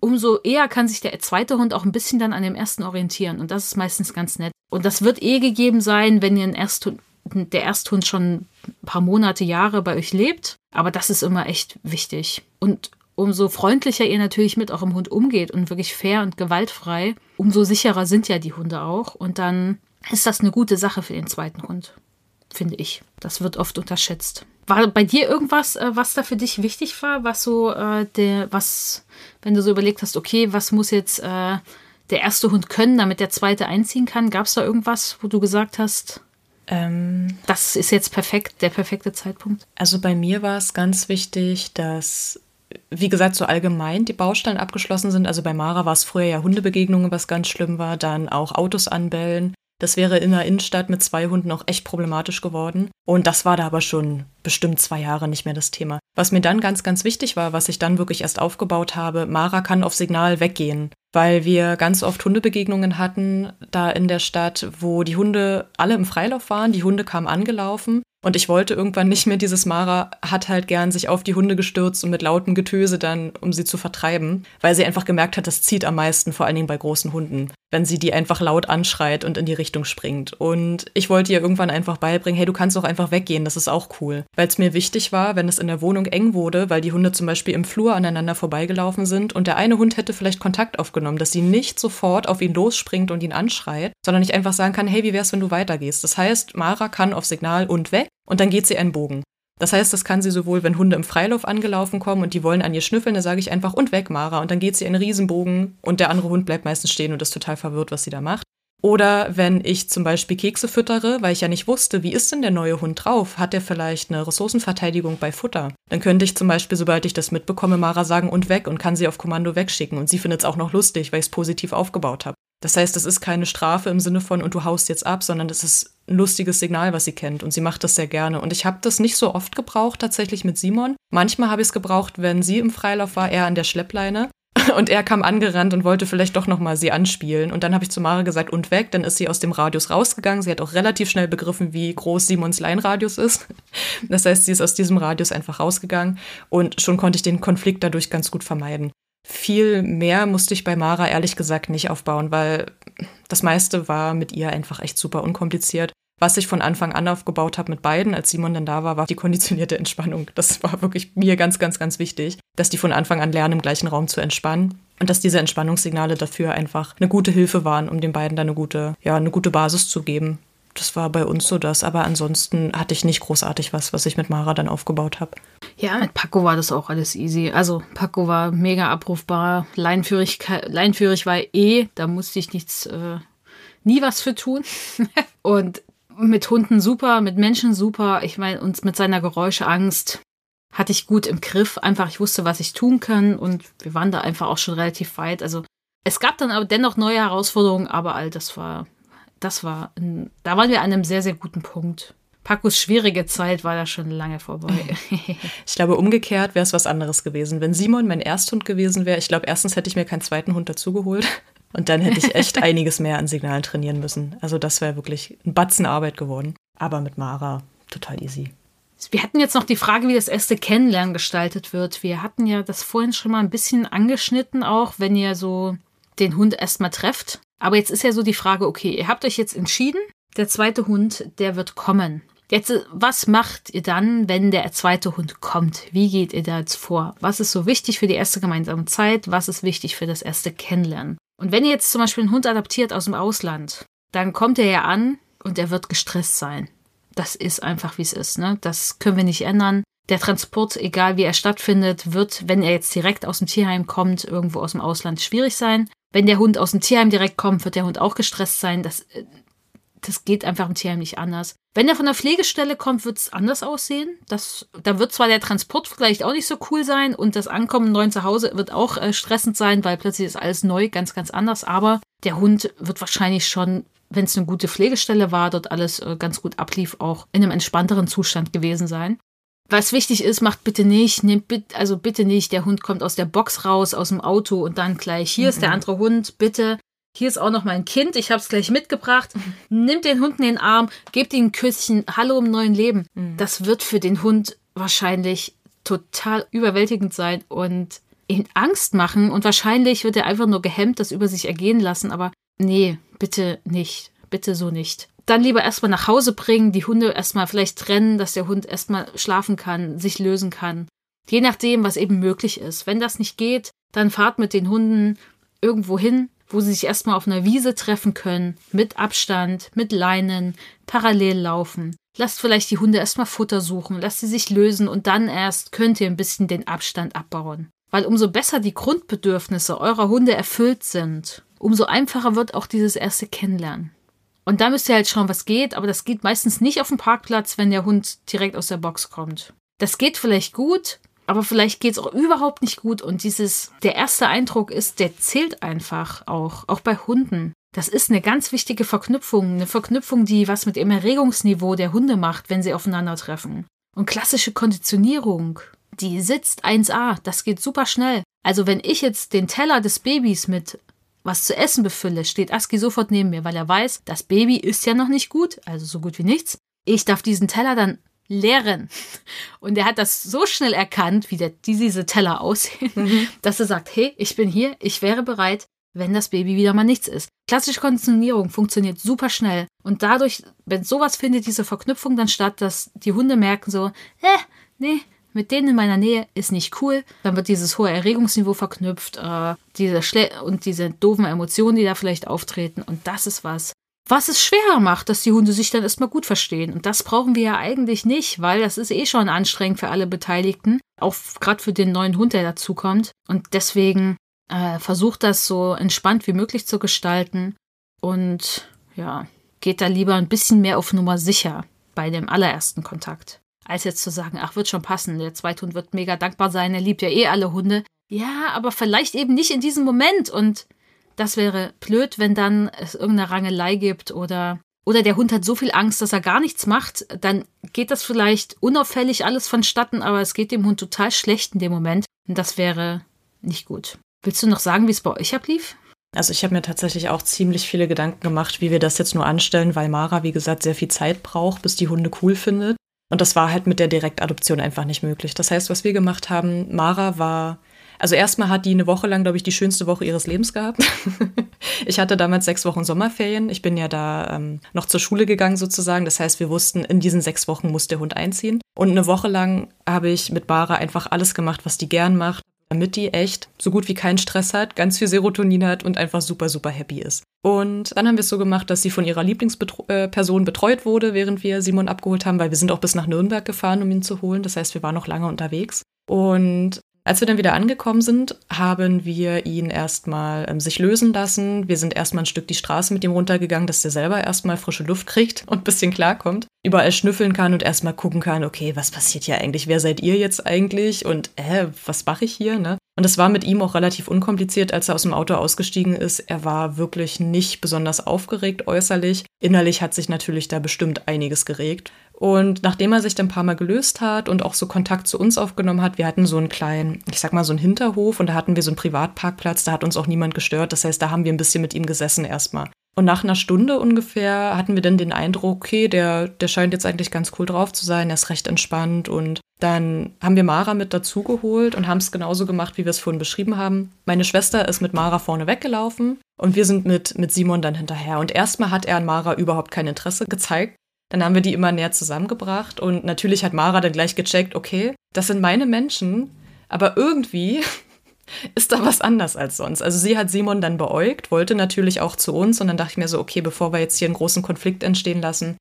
S1: umso eher kann sich der zweite Hund auch ein bisschen dann an dem ersten orientieren. Und das ist meistens ganz nett. Und das wird eh gegeben sein, wenn ihr Ersthund, der Ersthund schon ein paar Monate, Jahre bei euch lebt. Aber das ist immer echt wichtig. Und umso freundlicher ihr natürlich mit eurem Hund umgeht und wirklich fair und gewaltfrei, umso sicherer sind ja die Hunde auch. Und dann ist das eine gute Sache für den zweiten Hund, finde ich. Das wird oft unterschätzt. War bei dir irgendwas, äh, was da für dich wichtig war, was so äh, der, was, wenn du so überlegt hast, okay, was muss jetzt äh, der erste Hund können, damit der zweite einziehen kann? Gab es da irgendwas, wo du gesagt hast, ähm, das ist jetzt perfekt, der perfekte Zeitpunkt?
S2: Also bei mir war es ganz wichtig, dass wie gesagt, so allgemein die Baustellen abgeschlossen sind. Also bei Mara war es früher ja Hundebegegnungen, was ganz schlimm war, dann auch Autos anbellen. Das wäre in der Innenstadt mit zwei Hunden auch echt problematisch geworden. Und das war da aber schon bestimmt zwei Jahre nicht mehr das Thema. Was mir dann ganz, ganz wichtig war, was ich dann wirklich erst aufgebaut habe, Mara kann auf Signal weggehen. Weil wir ganz oft Hundebegegnungen hatten, da in der Stadt, wo die Hunde alle im Freilauf waren, die Hunde kamen angelaufen und ich wollte irgendwann nicht mehr dieses Mara hat halt gern sich auf die Hunde gestürzt und mit lautem Getöse dann, um sie zu vertreiben, weil sie einfach gemerkt hat, das zieht am meisten, vor allen Dingen bei großen Hunden, wenn sie die einfach laut anschreit und in die Richtung springt. Und ich wollte ihr irgendwann einfach beibringen, hey, du kannst doch einfach weggehen, das ist auch cool. Weil es mir wichtig war, wenn es in der Wohnung eng wurde, weil die Hunde zum Beispiel im Flur aneinander vorbeigelaufen sind und der eine Hund hätte vielleicht Kontakt aufgenommen, dass sie nicht sofort auf ihn losspringt und ihn anschreit, sondern ich einfach sagen kann, hey, wie wär's, wenn du weitergehst? Das heißt, Mara kann auf Signal und weg und dann geht sie einen Bogen. Das heißt, das kann sie sowohl, wenn Hunde im Freilauf angelaufen kommen und die wollen an ihr schnüffeln, dann sage ich einfach und weg, Mara. Und dann geht sie einen Riesenbogen und der andere Hund bleibt meistens stehen und ist total verwirrt, was sie da macht. Oder wenn ich zum Beispiel Kekse füttere, weil ich ja nicht wusste, wie ist denn der neue Hund drauf? Hat der vielleicht eine Ressourcenverteidigung bei Futter? Dann könnte ich zum Beispiel, sobald ich das mitbekomme, Mara sagen und weg und kann sie auf Kommando wegschicken. Und sie findet es auch noch lustig, weil ich es positiv aufgebaut habe. Das heißt, es ist keine Strafe im Sinne von und du haust jetzt ab, sondern es ist ein lustiges Signal, was sie kennt und sie macht das sehr gerne. Und ich habe das nicht so oft gebraucht tatsächlich mit Simon. Manchmal habe ich es gebraucht, wenn sie im Freilauf war, er an der Schleppleine. Und er kam angerannt und wollte vielleicht doch noch mal sie anspielen. Und dann habe ich zu Mara gesagt, und weg. Dann ist sie aus dem Radius rausgegangen. Sie hat auch relativ schnell begriffen, wie groß Simons Leinradius ist. Das heißt, sie ist aus diesem Radius einfach rausgegangen. Und schon konnte ich den Konflikt dadurch ganz gut vermeiden. Viel mehr musste ich bei Mara ehrlich gesagt nicht aufbauen, weil das meiste war mit ihr einfach echt super unkompliziert. Was ich von Anfang an aufgebaut habe mit beiden, als Simon dann da war, war die konditionierte Entspannung. Das war wirklich mir ganz, ganz, ganz wichtig, dass die von Anfang an lernen, im gleichen Raum zu entspannen. Und dass diese Entspannungssignale dafür einfach eine gute Hilfe waren, um den beiden dann eine gute, ja, eine gute Basis zu geben. Das war bei uns so das. Aber ansonsten hatte ich nicht großartig was, was ich mit Mara dann aufgebaut habe.
S1: Ja, mit Paco war das auch alles easy. Also Paco war mega abrufbar. Leinführig, leinführig war eh, da musste ich nichts, äh, nie was für tun. und mit Hunden super, mit Menschen super. Ich meine, uns mit seiner Geräuscheangst hatte ich gut im Griff. Einfach, ich wusste, was ich tun kann und wir waren da einfach auch schon relativ weit. Also es gab dann aber dennoch neue Herausforderungen, aber all das war, das war, ein, da waren wir an einem sehr, sehr guten Punkt. Pacos schwierige Zeit war da schon lange vorbei.
S2: ich glaube, umgekehrt wäre es was anderes gewesen. Wenn Simon mein Ersthund gewesen wäre, ich glaube, erstens hätte ich mir keinen zweiten Hund dazugeholt. Und dann hätte ich echt einiges mehr an Signalen trainieren müssen. Also das wäre wirklich ein Batzen Arbeit geworden. Aber mit Mara total easy.
S1: Wir hatten jetzt noch die Frage, wie das erste Kennenlernen gestaltet wird. Wir hatten ja das vorhin schon mal ein bisschen angeschnitten, auch wenn ihr so den Hund erstmal trefft. Aber jetzt ist ja so die Frage, okay, ihr habt euch jetzt entschieden, der zweite Hund, der wird kommen. Jetzt, was macht ihr dann, wenn der zweite Hund kommt? Wie geht ihr da jetzt vor? Was ist so wichtig für die erste gemeinsame Zeit? Was ist wichtig für das erste Kennenlernen? Und wenn ihr jetzt zum Beispiel einen Hund adaptiert aus dem Ausland, dann kommt er ja an und er wird gestresst sein. Das ist einfach, wie es ist. Ne? Das können wir nicht ändern. Der Transport, egal wie er stattfindet, wird, wenn er jetzt direkt aus dem Tierheim kommt, irgendwo aus dem Ausland schwierig sein. Wenn der Hund aus dem Tierheim direkt kommt, wird der Hund auch gestresst sein. Das, äh, das geht einfach im Tierheim nicht anders. Wenn er von der Pflegestelle kommt, wird es anders aussehen. Das, da wird zwar der Transport vielleicht auch nicht so cool sein und das Ankommen neu zu Hause wird auch äh, stressend sein, weil plötzlich ist alles neu, ganz, ganz anders. Aber der Hund wird wahrscheinlich schon, wenn es eine gute Pflegestelle war, dort alles äh, ganz gut ablief, auch in einem entspannteren Zustand gewesen sein. Was wichtig ist, macht bitte nicht, nehmt bitte, also bitte nicht, der Hund kommt aus der Box raus, aus dem Auto und dann gleich, hier mhm. ist der andere Hund, bitte hier ist auch noch mein Kind, ich habe es gleich mitgebracht. Nimmt den Hund in den Arm, gebt ihm ein Küsschen, hallo im neuen Leben. Mhm. Das wird für den Hund wahrscheinlich total überwältigend sein und ihn Angst machen und wahrscheinlich wird er einfach nur gehemmt das über sich ergehen lassen, aber nee, bitte nicht, bitte so nicht. Dann lieber erstmal nach Hause bringen, die Hunde erstmal vielleicht trennen, dass der Hund erstmal schlafen kann, sich lösen kann. Je nachdem, was eben möglich ist. Wenn das nicht geht, dann fahrt mit den Hunden irgendwo hin, wo sie sich erstmal auf einer Wiese treffen können, mit Abstand, mit Leinen, parallel laufen. Lasst vielleicht die Hunde erstmal Futter suchen, lasst sie sich lösen und dann erst könnt ihr ein bisschen den Abstand abbauen. Weil umso besser die Grundbedürfnisse eurer Hunde erfüllt sind, umso einfacher wird auch dieses erste Kennenlernen. Und da müsst ihr halt schauen, was geht, aber das geht meistens nicht auf dem Parkplatz, wenn der Hund direkt aus der Box kommt. Das geht vielleicht gut, aber vielleicht geht es auch überhaupt nicht gut und dieses, der erste Eindruck ist, der zählt einfach auch, auch bei Hunden. Das ist eine ganz wichtige Verknüpfung, eine Verknüpfung, die was mit dem Erregungsniveau der Hunde macht, wenn sie aufeinandertreffen. Und klassische Konditionierung, die sitzt 1a, das geht super schnell. Also wenn ich jetzt den Teller des Babys mit was zu essen befülle, steht Aski sofort neben mir, weil er weiß, das Baby ist ja noch nicht gut, also so gut wie nichts. Ich darf diesen Teller dann leeren. Und er hat das so schnell erkannt, wie, der, diese Teller aussehen, mhm. dass er sagt, hey, ich bin hier, ich wäre bereit, wenn das Baby wieder mal nichts ist. Klassische Konditionierung funktioniert super schnell. Und dadurch, wenn sowas findet, diese Verknüpfung dann statt, dass die Hunde merken so, äh, nee, mit denen in meiner Nähe ist nicht cool. Dann wird dieses hohe Erregungsniveau verknüpft äh, diese Schle und diese doofen Emotionen, die da vielleicht auftreten. Und das ist was, was es schwerer macht, dass die Hunde sich dann erstmal gut verstehen. Und das brauchen wir ja eigentlich nicht, weil das ist eh schon anstrengend für alle Beteiligten, auch gerade für den neuen Hund, der dazukommt. Und deswegen äh, versucht das so entspannt wie möglich zu gestalten und ja, geht da lieber ein bisschen mehr auf Nummer sicher bei dem allerersten Kontakt. Als jetzt zu sagen, ach, wird schon passen, der Zweithund wird mega dankbar sein, er liebt ja eh alle Hunde. Ja, aber vielleicht eben nicht in diesem Moment und das wäre blöd, wenn dann es irgendeine Rangelei gibt oder oder der Hund hat so viel Angst, dass er gar nichts macht, dann geht das vielleicht unauffällig alles vonstatten, aber es geht dem Hund total schlecht in dem Moment. Und das wäre nicht gut. Willst du noch sagen, wie es bei euch ablief?
S2: Also ich habe mir tatsächlich auch ziemlich viele Gedanken gemacht, wie wir das jetzt nur anstellen, weil Mara, wie gesagt, sehr viel Zeit braucht, bis die Hunde cool findet. Und das war halt mit der Direktadoption einfach nicht möglich. Das heißt, was wir gemacht haben, Mara war also erstmal hat die eine Woche lang, glaube ich, die schönste Woche ihres Lebens gehabt. ich hatte damals sechs Wochen Sommerferien. Ich bin ja da ähm, noch zur Schule gegangen sozusagen. Das heißt, wir wussten, in diesen sechs Wochen muss der Hund einziehen. Und eine Woche lang habe ich mit Bara einfach alles gemacht, was die gern macht, damit die echt so gut wie keinen Stress hat, ganz viel Serotonin hat und einfach super, super happy ist. Und dann haben wir es so gemacht, dass sie von ihrer Lieblingsperson äh, betreut wurde, während wir Simon abgeholt haben, weil wir sind auch bis nach Nürnberg gefahren, um ihn zu holen. Das heißt, wir waren noch lange unterwegs. Und als wir dann wieder angekommen sind, haben wir ihn erstmal ähm, sich lösen lassen. Wir sind erstmal ein Stück die Straße mit ihm runtergegangen, dass der selber erstmal frische Luft kriegt und ein bisschen klarkommt. Überall schnüffeln kann und erstmal gucken kann, okay, was passiert hier eigentlich? Wer seid ihr jetzt eigentlich? Und äh, was mache ich hier? Ne? Und es war mit ihm auch relativ unkompliziert, als er aus dem Auto ausgestiegen ist. Er war wirklich nicht besonders aufgeregt äußerlich. Innerlich hat sich natürlich da bestimmt einiges geregt. Und nachdem er sich dann ein paar Mal gelöst hat und auch so Kontakt zu uns aufgenommen hat, wir hatten so einen kleinen, ich sag mal so einen Hinterhof und da hatten wir so einen Privatparkplatz, da hat uns auch niemand gestört. Das heißt, da haben wir ein bisschen mit ihm gesessen erstmal. Und nach einer Stunde ungefähr hatten wir dann den Eindruck, okay, der, der scheint jetzt eigentlich ganz cool drauf zu sein, er ist recht entspannt. Und dann haben wir Mara mit dazugeholt und haben es genauso gemacht, wie wir es vorhin beschrieben haben. Meine Schwester ist mit Mara vorne weggelaufen und wir sind mit, mit Simon dann hinterher. Und erstmal hat er an Mara überhaupt kein Interesse gezeigt. Dann haben wir die immer näher zusammengebracht und natürlich hat Mara dann gleich gecheckt, okay, das sind meine Menschen, aber irgendwie ist da was anders als sonst. Also sie hat Simon dann beäugt, wollte natürlich auch zu uns und dann dachte ich mir so, okay, bevor wir jetzt hier einen großen Konflikt entstehen lassen,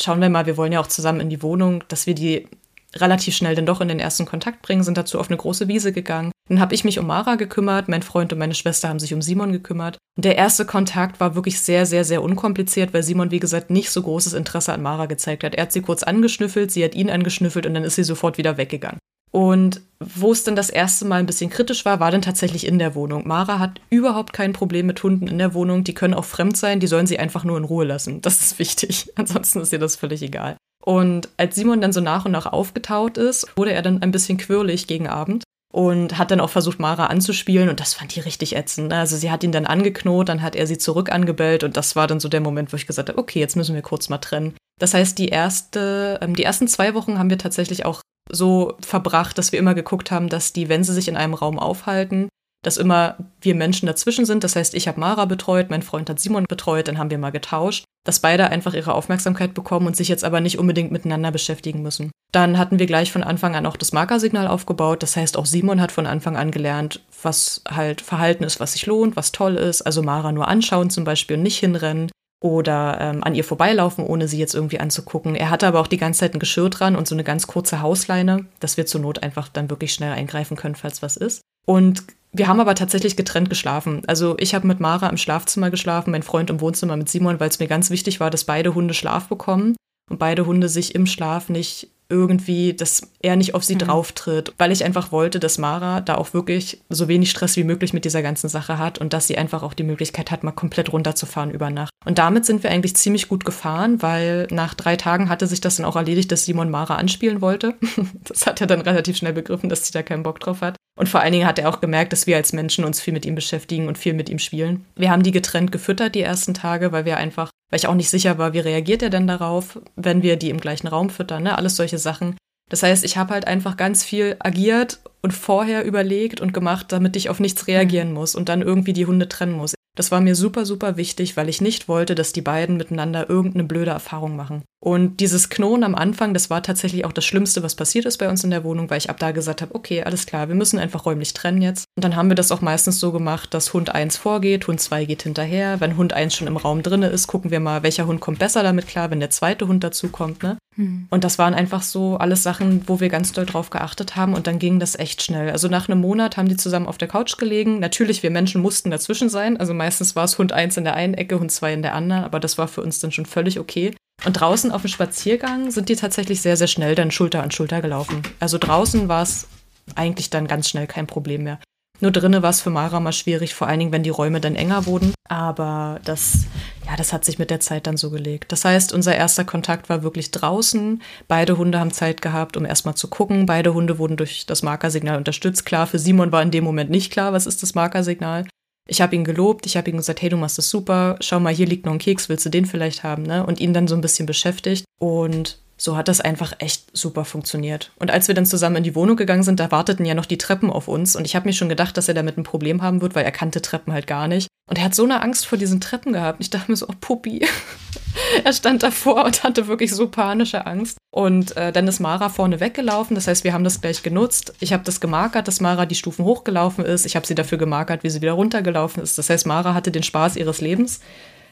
S2: schauen wir mal, wir wollen ja auch zusammen in die Wohnung, dass wir die relativ schnell dann doch in den ersten Kontakt bringen, sind dazu auf eine große Wiese gegangen. Dann habe ich mich um Mara gekümmert, mein Freund und meine Schwester haben sich um Simon gekümmert. Und der erste Kontakt war wirklich sehr, sehr, sehr unkompliziert, weil Simon, wie gesagt, nicht so großes Interesse an Mara gezeigt hat. Er hat sie kurz angeschnüffelt, sie hat ihn angeschnüffelt und dann ist sie sofort wieder weggegangen. Und wo es dann das erste Mal ein bisschen kritisch war, war dann tatsächlich in der Wohnung. Mara hat überhaupt kein Problem mit Hunden in der Wohnung. Die können auch fremd sein, die sollen sie einfach nur in Ruhe lassen. Das ist wichtig. Ansonsten ist ihr das völlig egal. Und als Simon dann so nach und nach aufgetaut ist, wurde er dann ein bisschen quirlig gegen Abend und hat dann auch versucht, Mara anzuspielen und das fand die richtig ätzend. Also sie hat ihn dann angeknot, dann hat er sie zurück angebellt und das war dann so der Moment, wo ich gesagt habe, okay, jetzt müssen wir kurz mal trennen. Das heißt, die erste, ähm, die ersten zwei Wochen haben wir tatsächlich auch so verbracht, dass wir immer geguckt haben, dass die, wenn sie sich in einem Raum aufhalten, dass immer wir Menschen dazwischen sind. Das heißt, ich habe Mara betreut, mein Freund hat Simon betreut, dann haben wir mal getauscht, dass beide einfach ihre Aufmerksamkeit bekommen und sich jetzt aber nicht unbedingt miteinander beschäftigen müssen. Dann hatten wir gleich von Anfang an auch das Markersignal aufgebaut. Das heißt, auch Simon hat von Anfang an gelernt, was halt Verhalten ist, was sich lohnt, was toll ist. Also Mara nur anschauen zum Beispiel und nicht hinrennen oder ähm, an ihr vorbeilaufen, ohne sie jetzt irgendwie anzugucken. Er hatte aber auch die ganze Zeit ein Geschirr dran und so eine ganz kurze Hausleine, dass wir zur Not einfach dann wirklich schnell eingreifen können, falls was ist. Und wir haben aber tatsächlich getrennt geschlafen. Also ich habe mit Mara im Schlafzimmer geschlafen, mein Freund im Wohnzimmer mit Simon, weil es mir ganz wichtig war, dass beide Hunde Schlaf bekommen und beide Hunde sich im Schlaf nicht irgendwie, dass er nicht auf sie mhm. drauftritt, weil ich einfach wollte, dass Mara da auch wirklich so wenig Stress wie möglich mit dieser ganzen Sache hat und dass sie einfach auch die Möglichkeit hat, mal komplett runterzufahren über Nacht. Und damit sind wir eigentlich ziemlich gut gefahren, weil nach drei Tagen hatte sich das dann auch erledigt, dass Simon Mara anspielen wollte. das hat er dann relativ schnell begriffen, dass sie da keinen Bock drauf hat. Und vor allen Dingen hat er auch gemerkt, dass wir als Menschen uns viel mit ihm beschäftigen und viel mit ihm spielen. Wir haben die getrennt gefüttert die ersten Tage, weil wir einfach, weil ich auch nicht sicher war, wie reagiert er denn darauf, wenn wir die im gleichen Raum füttern, ne? Alles solche Sachen. Das heißt, ich habe halt einfach ganz viel agiert und vorher überlegt und gemacht, damit ich auf nichts reagieren muss und dann irgendwie die Hunde trennen muss. Das war mir super, super wichtig, weil ich nicht wollte, dass die beiden miteinander irgendeine blöde Erfahrung machen. Und dieses Knoten am Anfang, das war tatsächlich auch das Schlimmste, was passiert ist bei uns in der Wohnung, weil ich ab da gesagt habe, okay, alles klar, wir müssen einfach räumlich trennen jetzt. Und dann haben wir das auch meistens so gemacht, dass Hund 1 vorgeht, Hund 2 geht hinterher. Wenn Hund 1 schon im Raum drin ist, gucken wir mal, welcher Hund kommt besser damit klar, wenn der zweite Hund dazu kommt. Ne? Hm. Und das waren einfach so alles Sachen, wo wir ganz doll drauf geachtet haben und dann ging das echt schnell. Also nach einem Monat haben die zusammen auf der Couch gelegen. Natürlich, wir Menschen mussten dazwischen sein. Also meistens war es Hund 1 in der einen Ecke, Hund 2 in der anderen, aber das war für uns dann schon völlig okay. Und draußen auf dem Spaziergang sind die tatsächlich sehr, sehr schnell dann Schulter an Schulter gelaufen. Also draußen war es eigentlich dann ganz schnell kein Problem mehr. Nur drinnen war es für Mara mal schwierig, vor allen Dingen, wenn die Räume dann enger wurden. Aber das, ja, das hat sich mit der Zeit dann so gelegt. Das heißt, unser erster Kontakt war wirklich draußen. Beide Hunde haben Zeit gehabt, um erstmal zu gucken. Beide Hunde wurden durch das Markersignal unterstützt. Klar, für Simon war in dem Moment nicht klar, was ist das Markersignal. Ich habe ihn gelobt, ich habe ihm gesagt, hey, du machst das super, schau mal, hier liegt noch ein Keks, willst du den vielleicht haben, ne? Und ihn dann so ein bisschen beschäftigt. Und so hat das einfach echt super funktioniert. Und als wir dann zusammen in die Wohnung gegangen sind, da warteten ja noch die Treppen auf uns. Und ich habe mir schon gedacht, dass er damit ein Problem haben wird, weil er kannte Treppen halt gar nicht. Und er hat so eine Angst vor diesen Treppen gehabt. Ich dachte mir so, oh Puppi. er stand davor und hatte wirklich so panische Angst. Und äh, dann ist Mara vorne weggelaufen. Das heißt, wir haben das gleich genutzt. Ich habe das gemarkert, dass Mara die Stufen hochgelaufen ist. Ich habe sie dafür gemarkert, wie sie wieder runtergelaufen ist. Das heißt, Mara hatte den Spaß ihres Lebens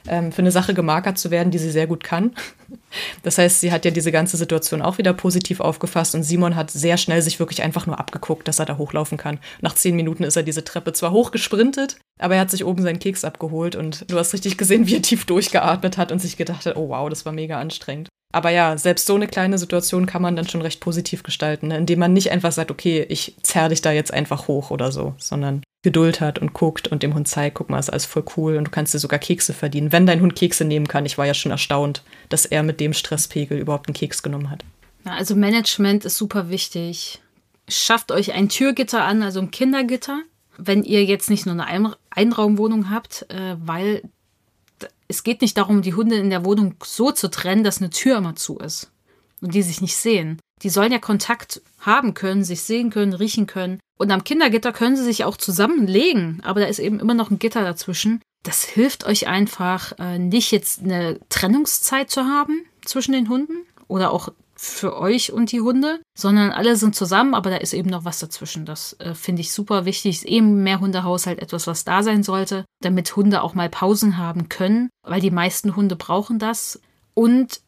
S2: ähm, für eine Sache gemarkert zu werden, die sie sehr gut kann. Das heißt, sie hat ja diese ganze Situation auch wieder positiv aufgefasst und Simon hat sehr schnell sich wirklich einfach nur abgeguckt, dass er da hochlaufen kann. Nach zehn Minuten ist er diese Treppe zwar hochgesprintet, aber er hat sich oben seinen Keks abgeholt und du hast richtig gesehen, wie er tief durchgeatmet hat und sich gedacht hat, oh wow, das war mega anstrengend. Aber ja, selbst so eine kleine Situation kann man dann schon recht positiv gestalten, ne? indem man nicht einfach sagt, okay, ich zerr dich da jetzt einfach hoch oder so, sondern Geduld hat und guckt und dem Hund zeigt, guck mal, ist alles voll cool und du kannst dir sogar Kekse verdienen. Wenn dein Hund Kekse nehmen kann, ich war ja schon erstaunt, dass er mit dem Stresspegel überhaupt einen Keks genommen hat.
S1: Also Management ist super wichtig. Schafft euch ein Türgitter an, also ein Kindergitter, wenn ihr jetzt nicht nur eine Einraumwohnung habt, äh, weil es geht nicht darum, die Hunde in der Wohnung so zu trennen, dass eine Tür immer zu ist und die sich nicht sehen. Die sollen ja Kontakt haben können, sich sehen können, riechen können. Und am Kindergitter können sie sich auch zusammenlegen, aber da ist eben immer noch ein Gitter dazwischen. Das hilft euch einfach, äh, nicht jetzt eine Trennungszeit zu haben. zwischen den Hunden oder auch für euch und die Hunde, sondern alle sind zusammen, aber da ist eben noch was dazwischen. Das äh, finde ich super wichtig. Ist eben mehr Hundehaushalt etwas, was da sein sollte, damit Hunde auch mal Pausen haben können, weil die meisten Hunde brauchen das. Und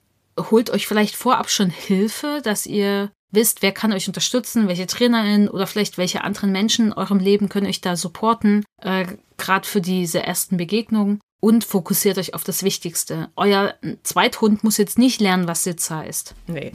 S1: holt euch vielleicht vorab schon Hilfe, dass ihr wisst, wer kann euch unterstützen, welche Trainerin oder vielleicht welche anderen Menschen in eurem Leben können euch da supporten, äh, gerade für diese ersten Begegnungen. Und fokussiert euch auf das Wichtigste. Euer Zweithund muss jetzt nicht lernen, was Sitz heißt.
S2: Nee.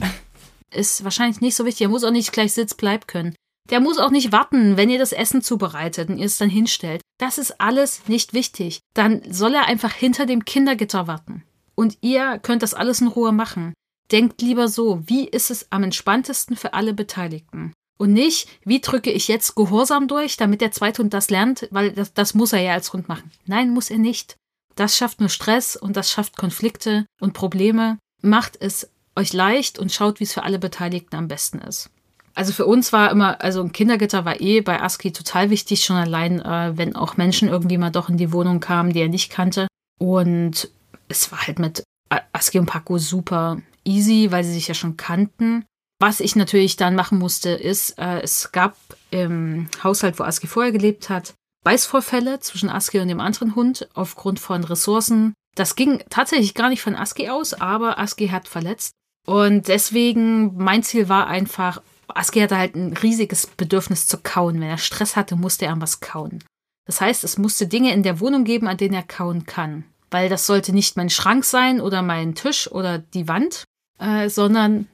S1: Ist wahrscheinlich nicht so wichtig. Er muss auch nicht gleich Sitz bleiben können. Der muss auch nicht warten, wenn ihr das Essen zubereitet und ihr es dann hinstellt. Das ist alles nicht wichtig. Dann soll er einfach hinter dem Kindergitter warten. Und ihr könnt das alles in Ruhe machen. Denkt lieber so, wie ist es am entspanntesten für alle Beteiligten? Und nicht, wie drücke ich jetzt Gehorsam durch, damit der Zweithund das lernt, weil das, das muss er ja als Hund machen. Nein, muss er nicht. Das schafft nur Stress und das schafft Konflikte und Probleme. Macht es euch leicht und schaut, wie es für alle Beteiligten am besten ist. Also für uns war immer, also ein Kindergitter war eh bei ASCII total wichtig, schon allein, äh, wenn auch Menschen irgendwie mal doch in die Wohnung kamen, die er nicht kannte. Und es war halt mit ASCII und Paco super easy, weil sie sich ja schon kannten. Was ich natürlich dann machen musste, ist, äh, es gab im Haushalt, wo Aski vorher gelebt hat, Beißvorfälle zwischen Aski und dem anderen Hund aufgrund von Ressourcen. Das ging tatsächlich gar nicht von Aski aus, aber Aski hat verletzt. Und deswegen, mein Ziel war einfach, Aski hatte halt ein riesiges Bedürfnis zu kauen. Wenn er Stress hatte, musste er an was kauen. Das heißt, es musste Dinge in der Wohnung geben, an denen er kauen kann. Weil das sollte nicht mein Schrank sein oder mein Tisch oder die Wand, äh, sondern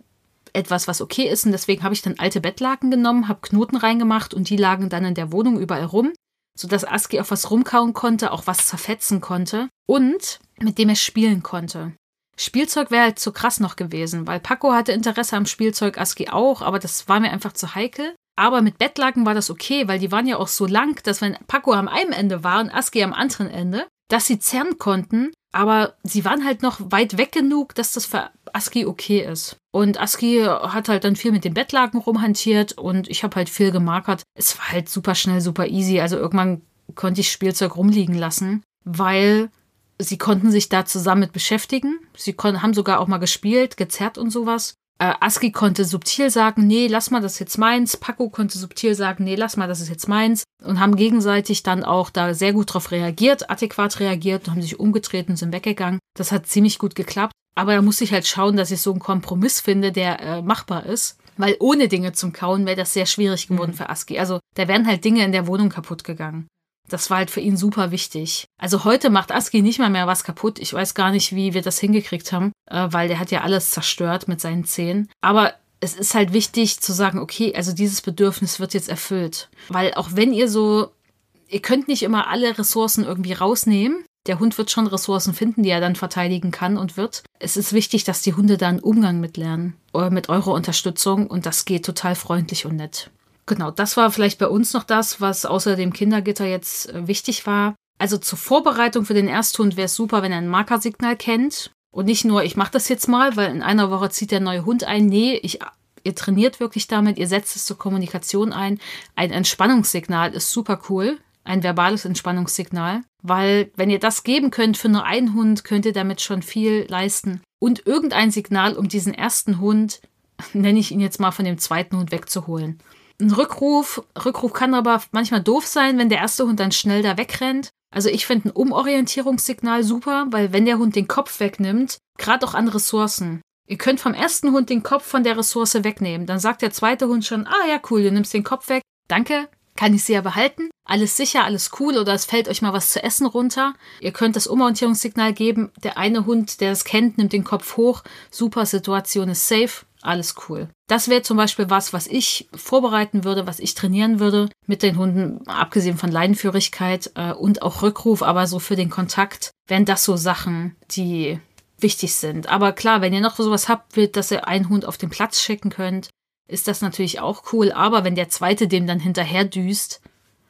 S1: etwas, was okay ist. Und deswegen habe ich dann alte Bettlaken genommen, habe Knoten reingemacht und die lagen dann in der Wohnung überall rum, sodass Aski auf was rumkauen konnte, auch was zerfetzen konnte und mit dem er spielen konnte. Spielzeug wäre halt zu krass noch gewesen, weil Paco hatte Interesse am Spielzeug, Aski auch, aber das war mir einfach zu heikel. Aber mit Bettlaken war das okay, weil die waren ja auch so lang, dass wenn Paco am einen Ende war und Aski am anderen Ende, dass sie zerren konnten, aber sie waren halt noch weit weg genug, dass das für Aski okay ist. Und Aski hat halt dann viel mit den Bettlaken rumhantiert und ich habe halt viel gemarkert. Es war halt super schnell, super easy. Also irgendwann konnte ich Spielzeug rumliegen lassen, weil sie konnten sich da zusammen mit beschäftigen. Sie haben sogar auch mal gespielt, gezerrt und sowas. Äh, Aski konnte subtil sagen, nee, lass mal, das ist jetzt meins. Paco konnte subtil sagen, nee, lass mal, das ist jetzt meins. Und haben gegenseitig dann auch da sehr gut drauf reagiert, adäquat reagiert und haben sich umgedreht und sind weggegangen. Das hat ziemlich gut geklappt. Aber da musste ich halt schauen, dass ich so einen Kompromiss finde, der äh, machbar ist. Weil ohne Dinge zum Kauen wäre das sehr schwierig geworden mhm. für Aski. Also da wären halt Dinge in der Wohnung kaputt gegangen. Das war halt für ihn super wichtig. Also heute macht Aski nicht mal mehr was kaputt. Ich weiß gar nicht, wie wir das hingekriegt haben, äh, weil der hat ja alles zerstört mit seinen Zähnen. Aber es ist halt wichtig zu sagen, okay, also dieses Bedürfnis wird jetzt erfüllt. Weil auch wenn ihr so, ihr könnt nicht immer alle Ressourcen irgendwie rausnehmen. Der Hund wird schon Ressourcen finden, die er dann verteidigen kann und wird. Es ist wichtig, dass die Hunde da einen Umgang mit lernen. Äh, mit eurer Unterstützung und das geht total freundlich und nett. Genau, das war vielleicht bei uns noch das, was außer dem Kindergitter jetzt äh, wichtig war. Also zur Vorbereitung für den Ersthund wäre es super, wenn er ein Markersignal kennt. Und nicht nur, ich mache das jetzt mal, weil in einer Woche zieht der neue Hund ein. Nee, ich, ihr trainiert wirklich damit, ihr setzt es zur Kommunikation ein. Ein Entspannungssignal ist super cool. Ein verbales Entspannungssignal. Weil, wenn ihr das geben könnt für nur einen Hund, könnt ihr damit schon viel leisten. Und irgendein Signal, um diesen ersten Hund, nenne ich ihn jetzt mal, von dem zweiten Hund wegzuholen ein Rückruf. Rückruf kann aber manchmal doof sein, wenn der erste Hund dann schnell da wegrennt. Also ich finde ein Umorientierungssignal super, weil wenn der Hund den Kopf wegnimmt, gerade auch an Ressourcen. Ihr könnt vom ersten Hund den Kopf von der Ressource wegnehmen. Dann sagt der zweite Hund schon, ah ja, cool, du nimmst den Kopf weg. Danke, kann ich sie ja behalten? Alles sicher, alles cool oder es fällt euch mal was zu essen runter. Ihr könnt das Umorientierungssignal geben. Der eine Hund, der es kennt, nimmt den Kopf hoch. Super, Situation ist safe alles cool. Das wäre zum Beispiel was, was ich vorbereiten würde, was ich trainieren würde mit den Hunden, abgesehen von Leinenführigkeit äh, und auch Rückruf, aber so für den Kontakt wären das so Sachen, die wichtig sind. Aber klar, wenn ihr noch sowas habt, wird, dass ihr einen Hund auf den Platz schicken könnt, ist das natürlich auch cool. Aber wenn der zweite dem dann hinterher düst,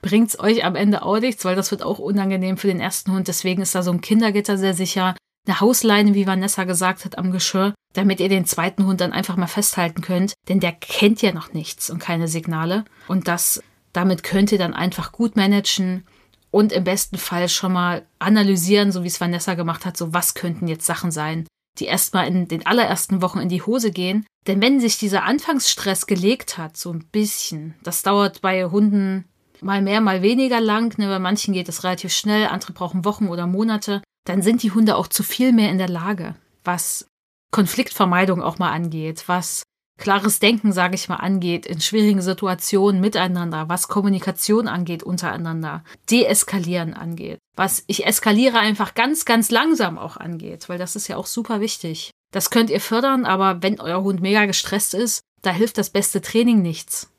S1: bringt es euch am Ende auch nichts, weil das wird auch unangenehm für den ersten Hund. Deswegen ist da so ein Kindergitter sehr sicher eine Hausleine, wie Vanessa gesagt hat, am Geschirr, damit ihr den zweiten Hund dann einfach mal festhalten könnt, denn der kennt ja noch nichts und keine Signale. Und das, damit könnt ihr dann einfach gut managen und im besten Fall schon mal analysieren, so wie es Vanessa gemacht hat, so was könnten jetzt Sachen sein, die erstmal in den allerersten Wochen in die Hose gehen. Denn wenn sich dieser Anfangsstress gelegt hat, so ein bisschen, das dauert bei Hunden mal mehr, mal weniger lang, ne, bei manchen geht es relativ schnell, andere brauchen Wochen oder Monate, dann sind die Hunde auch zu viel mehr in der Lage, was Konfliktvermeidung auch mal angeht, was klares Denken, sage ich mal, angeht, in schwierigen Situationen miteinander, was Kommunikation angeht untereinander, Deeskalieren angeht, was ich eskaliere einfach ganz, ganz langsam auch angeht, weil das ist ja auch super wichtig. Das könnt ihr fördern, aber wenn euer Hund mega gestresst ist, da hilft das beste Training nichts.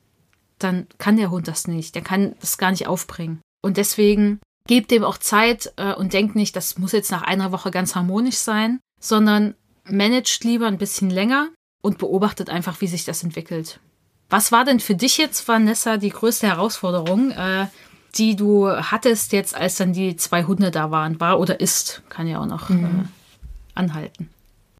S1: Dann kann der Hund das nicht, der kann das gar nicht aufbringen. Und deswegen gebt dem auch Zeit äh, und denkt nicht, das muss jetzt nach einer Woche ganz harmonisch sein, sondern managt lieber ein bisschen länger und beobachtet einfach, wie sich das entwickelt. Was war denn für dich jetzt, Vanessa, die größte Herausforderung, äh, die du hattest jetzt, als dann die zwei Hunde da waren? War oder ist, kann ja auch noch mhm. äh, anhalten.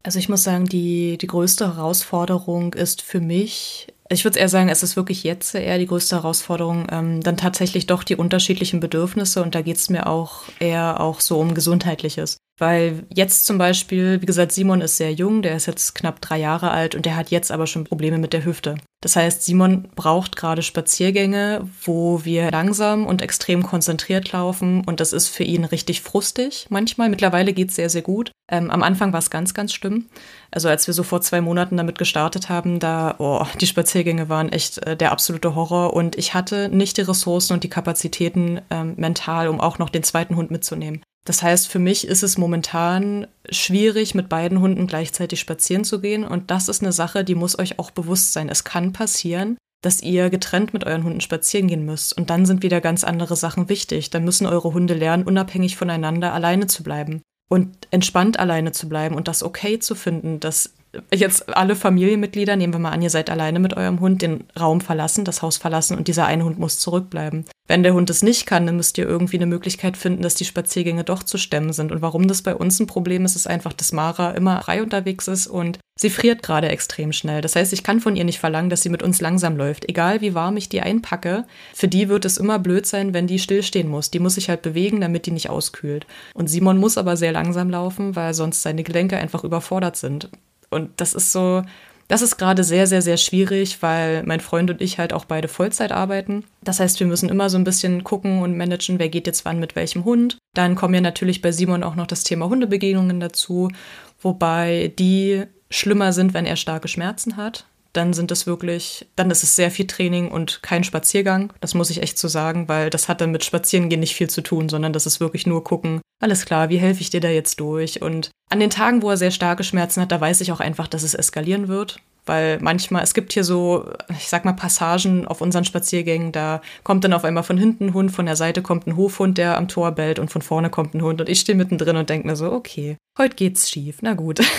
S2: Also ich muss sagen, die, die größte Herausforderung ist für mich, ich würde eher sagen, es ist wirklich jetzt eher die größte Herausforderung, ähm, dann tatsächlich doch die unterschiedlichen Bedürfnisse und da geht es mir auch eher auch so um Gesundheitliches. Weil jetzt zum Beispiel, wie gesagt, Simon ist sehr jung, der ist jetzt knapp drei Jahre alt und der hat jetzt aber schon Probleme mit der Hüfte. Das heißt, Simon braucht gerade Spaziergänge, wo wir langsam und extrem konzentriert laufen und das ist für ihn richtig frustig manchmal. Mittlerweile geht es sehr, sehr gut. Ähm, am Anfang war es ganz, ganz schlimm. Also als wir so vor zwei Monaten damit gestartet haben, da, oh, die Spaziergänge waren echt äh, der absolute Horror und ich hatte nicht die Ressourcen und die Kapazitäten ähm, mental, um auch noch den zweiten Hund mitzunehmen. Das heißt, für mich ist es momentan schwierig, mit beiden Hunden gleichzeitig spazieren zu gehen. Und das ist eine Sache, die muss euch auch bewusst sein. Es kann passieren, dass ihr getrennt mit euren Hunden spazieren gehen müsst. Und dann sind wieder ganz andere Sachen wichtig. Dann müssen eure Hunde lernen, unabhängig voneinander alleine zu bleiben und entspannt alleine zu bleiben und das okay zu finden, dass jetzt alle Familienmitglieder, nehmen wir mal an, ihr seid alleine mit eurem Hund, den Raum verlassen, das Haus verlassen und dieser eine Hund muss zurückbleiben. Wenn der Hund es nicht kann, dann müsst ihr irgendwie eine Möglichkeit finden, dass die Spaziergänge doch zu stemmen sind. Und warum das bei uns ein Problem ist, ist einfach, dass Mara immer frei unterwegs ist und sie friert gerade extrem schnell. Das heißt, ich kann von ihr nicht verlangen, dass sie mit uns langsam läuft. Egal wie warm ich die einpacke, für die wird es immer blöd sein, wenn die stillstehen muss. Die muss sich halt bewegen, damit die nicht auskühlt. Und Simon muss aber sehr langsam laufen, weil sonst seine Gelenke einfach überfordert sind. Und das ist so, das ist gerade sehr, sehr, sehr schwierig, weil mein Freund und ich halt auch beide Vollzeit arbeiten. Das heißt, wir müssen immer so ein bisschen gucken und managen, wer geht jetzt wann mit welchem Hund. Dann kommen ja natürlich bei Simon auch noch das Thema Hundebegegnungen dazu, wobei die schlimmer sind, wenn er starke Schmerzen hat dann sind es wirklich, dann ist es sehr viel Training und kein Spaziergang. Das muss ich echt so sagen, weil das hat dann mit Spazierengehen nicht viel zu tun, sondern das ist wirklich nur gucken, alles klar, wie helfe ich dir da jetzt durch? Und an den Tagen, wo er sehr starke Schmerzen hat, da weiß ich auch einfach, dass es eskalieren wird. Weil manchmal, es gibt hier so, ich sag mal, Passagen auf unseren Spaziergängen, da kommt dann auf einmal von hinten ein Hund, von der Seite kommt ein Hofhund, der am Tor bellt und von vorne kommt ein Hund und ich stehe mittendrin und denke mir so, okay, heute geht's schief, na gut.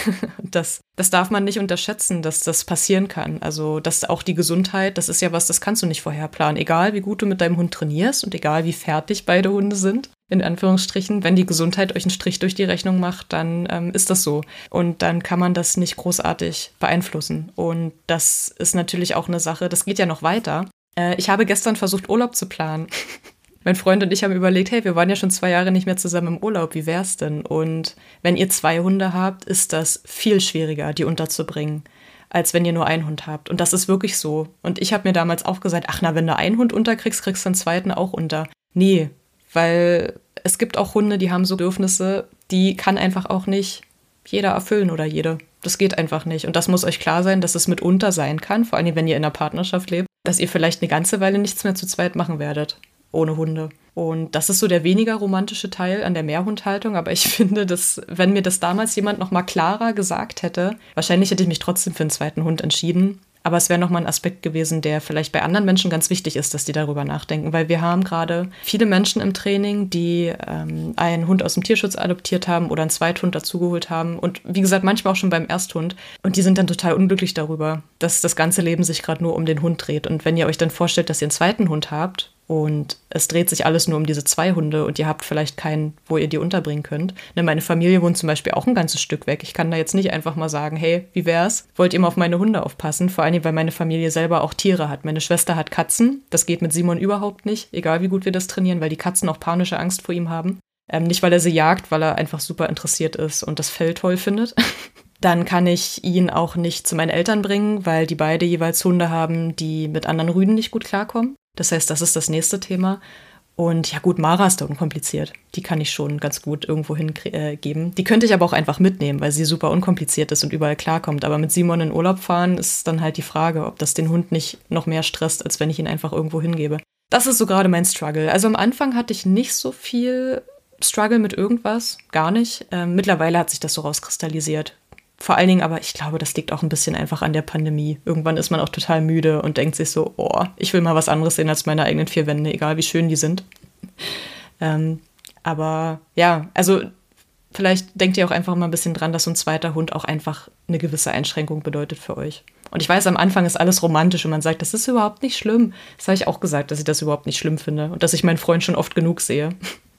S2: Das, das darf man nicht unterschätzen, dass das passieren kann. Also, dass auch die Gesundheit, das ist ja was, das kannst du nicht vorher planen. Egal, wie gut du mit deinem Hund trainierst und egal, wie fertig beide Hunde sind, in Anführungsstrichen, wenn die Gesundheit euch einen Strich durch die Rechnung macht, dann ähm, ist das so. Und dann kann man das nicht großartig beeinflussen. Und das ist natürlich auch eine Sache, das geht ja noch weiter. Äh, ich habe gestern versucht, Urlaub zu planen. mein Freund und ich haben überlegt, hey, wir waren ja schon zwei Jahre nicht mehr zusammen im Urlaub, wie wär's denn? Und wenn ihr zwei Hunde habt, ist das viel schwieriger, die unterzubringen als wenn ihr nur einen Hund habt. Und das ist wirklich so. Und ich habe mir damals auch gesagt, ach na, wenn du einen Hund unterkriegst, kriegst du einen zweiten auch unter. Nee, weil es gibt auch Hunde, die haben so Bedürfnisse, die kann einfach auch nicht jeder erfüllen oder jede. Das geht einfach nicht. Und das muss euch klar sein, dass es mitunter sein kann, vor allem wenn ihr in einer Partnerschaft lebt, dass ihr vielleicht eine ganze Weile nichts mehr zu zweit machen werdet, ohne Hunde. Und das ist so der weniger romantische Teil an der Mehrhundhaltung. Aber ich finde, dass, wenn mir das damals jemand noch mal klarer gesagt hätte, wahrscheinlich hätte ich mich trotzdem für einen zweiten Hund entschieden. Aber es wäre nochmal ein Aspekt gewesen, der vielleicht bei anderen Menschen ganz wichtig ist, dass die darüber nachdenken, weil wir haben gerade viele Menschen im Training, die ähm, einen Hund aus dem Tierschutz adoptiert haben oder einen Zweithund dazugeholt haben und wie gesagt, manchmal auch schon beim Ersthund. Und die sind dann total unglücklich darüber, dass das ganze Leben sich gerade nur um den Hund dreht. Und wenn ihr euch dann vorstellt, dass ihr einen zweiten Hund habt und es dreht sich alles nur um diese zwei Hunde und ihr habt vielleicht keinen, wo ihr die unterbringen könnt. Ne, meine Familie wohnt zum Beispiel auch ein ganzes Stück weg. Ich kann da jetzt nicht einfach mal sagen, hey, wie wär's? Wollt ihr mal auf meine Hunde aufpassen? Vor allem, weil meine Familie selber auch Tiere hat. Meine Schwester hat Katzen. Das geht mit Simon überhaupt nicht, egal wie gut wir das trainieren, weil die Katzen auch panische Angst vor ihm haben. Ähm, nicht, weil er sie jagt, weil er einfach super interessiert ist und das Fell toll findet. Dann kann ich ihn auch nicht zu meinen Eltern bringen, weil die beide jeweils Hunde haben, die mit anderen Rüden nicht gut klarkommen. Das heißt, das ist das nächste Thema. Und ja gut, Mara ist da unkompliziert. Die kann ich schon ganz gut irgendwo hingeben. Äh, die könnte ich aber auch einfach mitnehmen, weil sie super unkompliziert ist und überall klarkommt. Aber mit Simon in Urlaub fahren ist dann halt die Frage, ob das den Hund nicht noch mehr stresst, als wenn ich ihn einfach irgendwo hingebe. Das ist so gerade mein Struggle. Also am Anfang hatte ich nicht so viel Struggle mit irgendwas, gar nicht. Ähm, mittlerweile hat sich das so rauskristallisiert. Vor allen Dingen aber, ich glaube, das liegt auch ein bisschen einfach an der Pandemie. Irgendwann ist man auch total müde und denkt sich so, oh, ich will mal was anderes sehen als meine eigenen vier Wände, egal wie schön die sind. ähm, aber ja, also vielleicht denkt ihr auch einfach mal ein bisschen dran, dass so ein zweiter Hund auch einfach eine gewisse Einschränkung bedeutet für euch. Und ich weiß, am Anfang ist alles romantisch und man sagt, das ist überhaupt nicht schlimm. Das habe ich auch gesagt, dass ich das überhaupt nicht schlimm finde und dass ich meinen Freund schon oft genug sehe.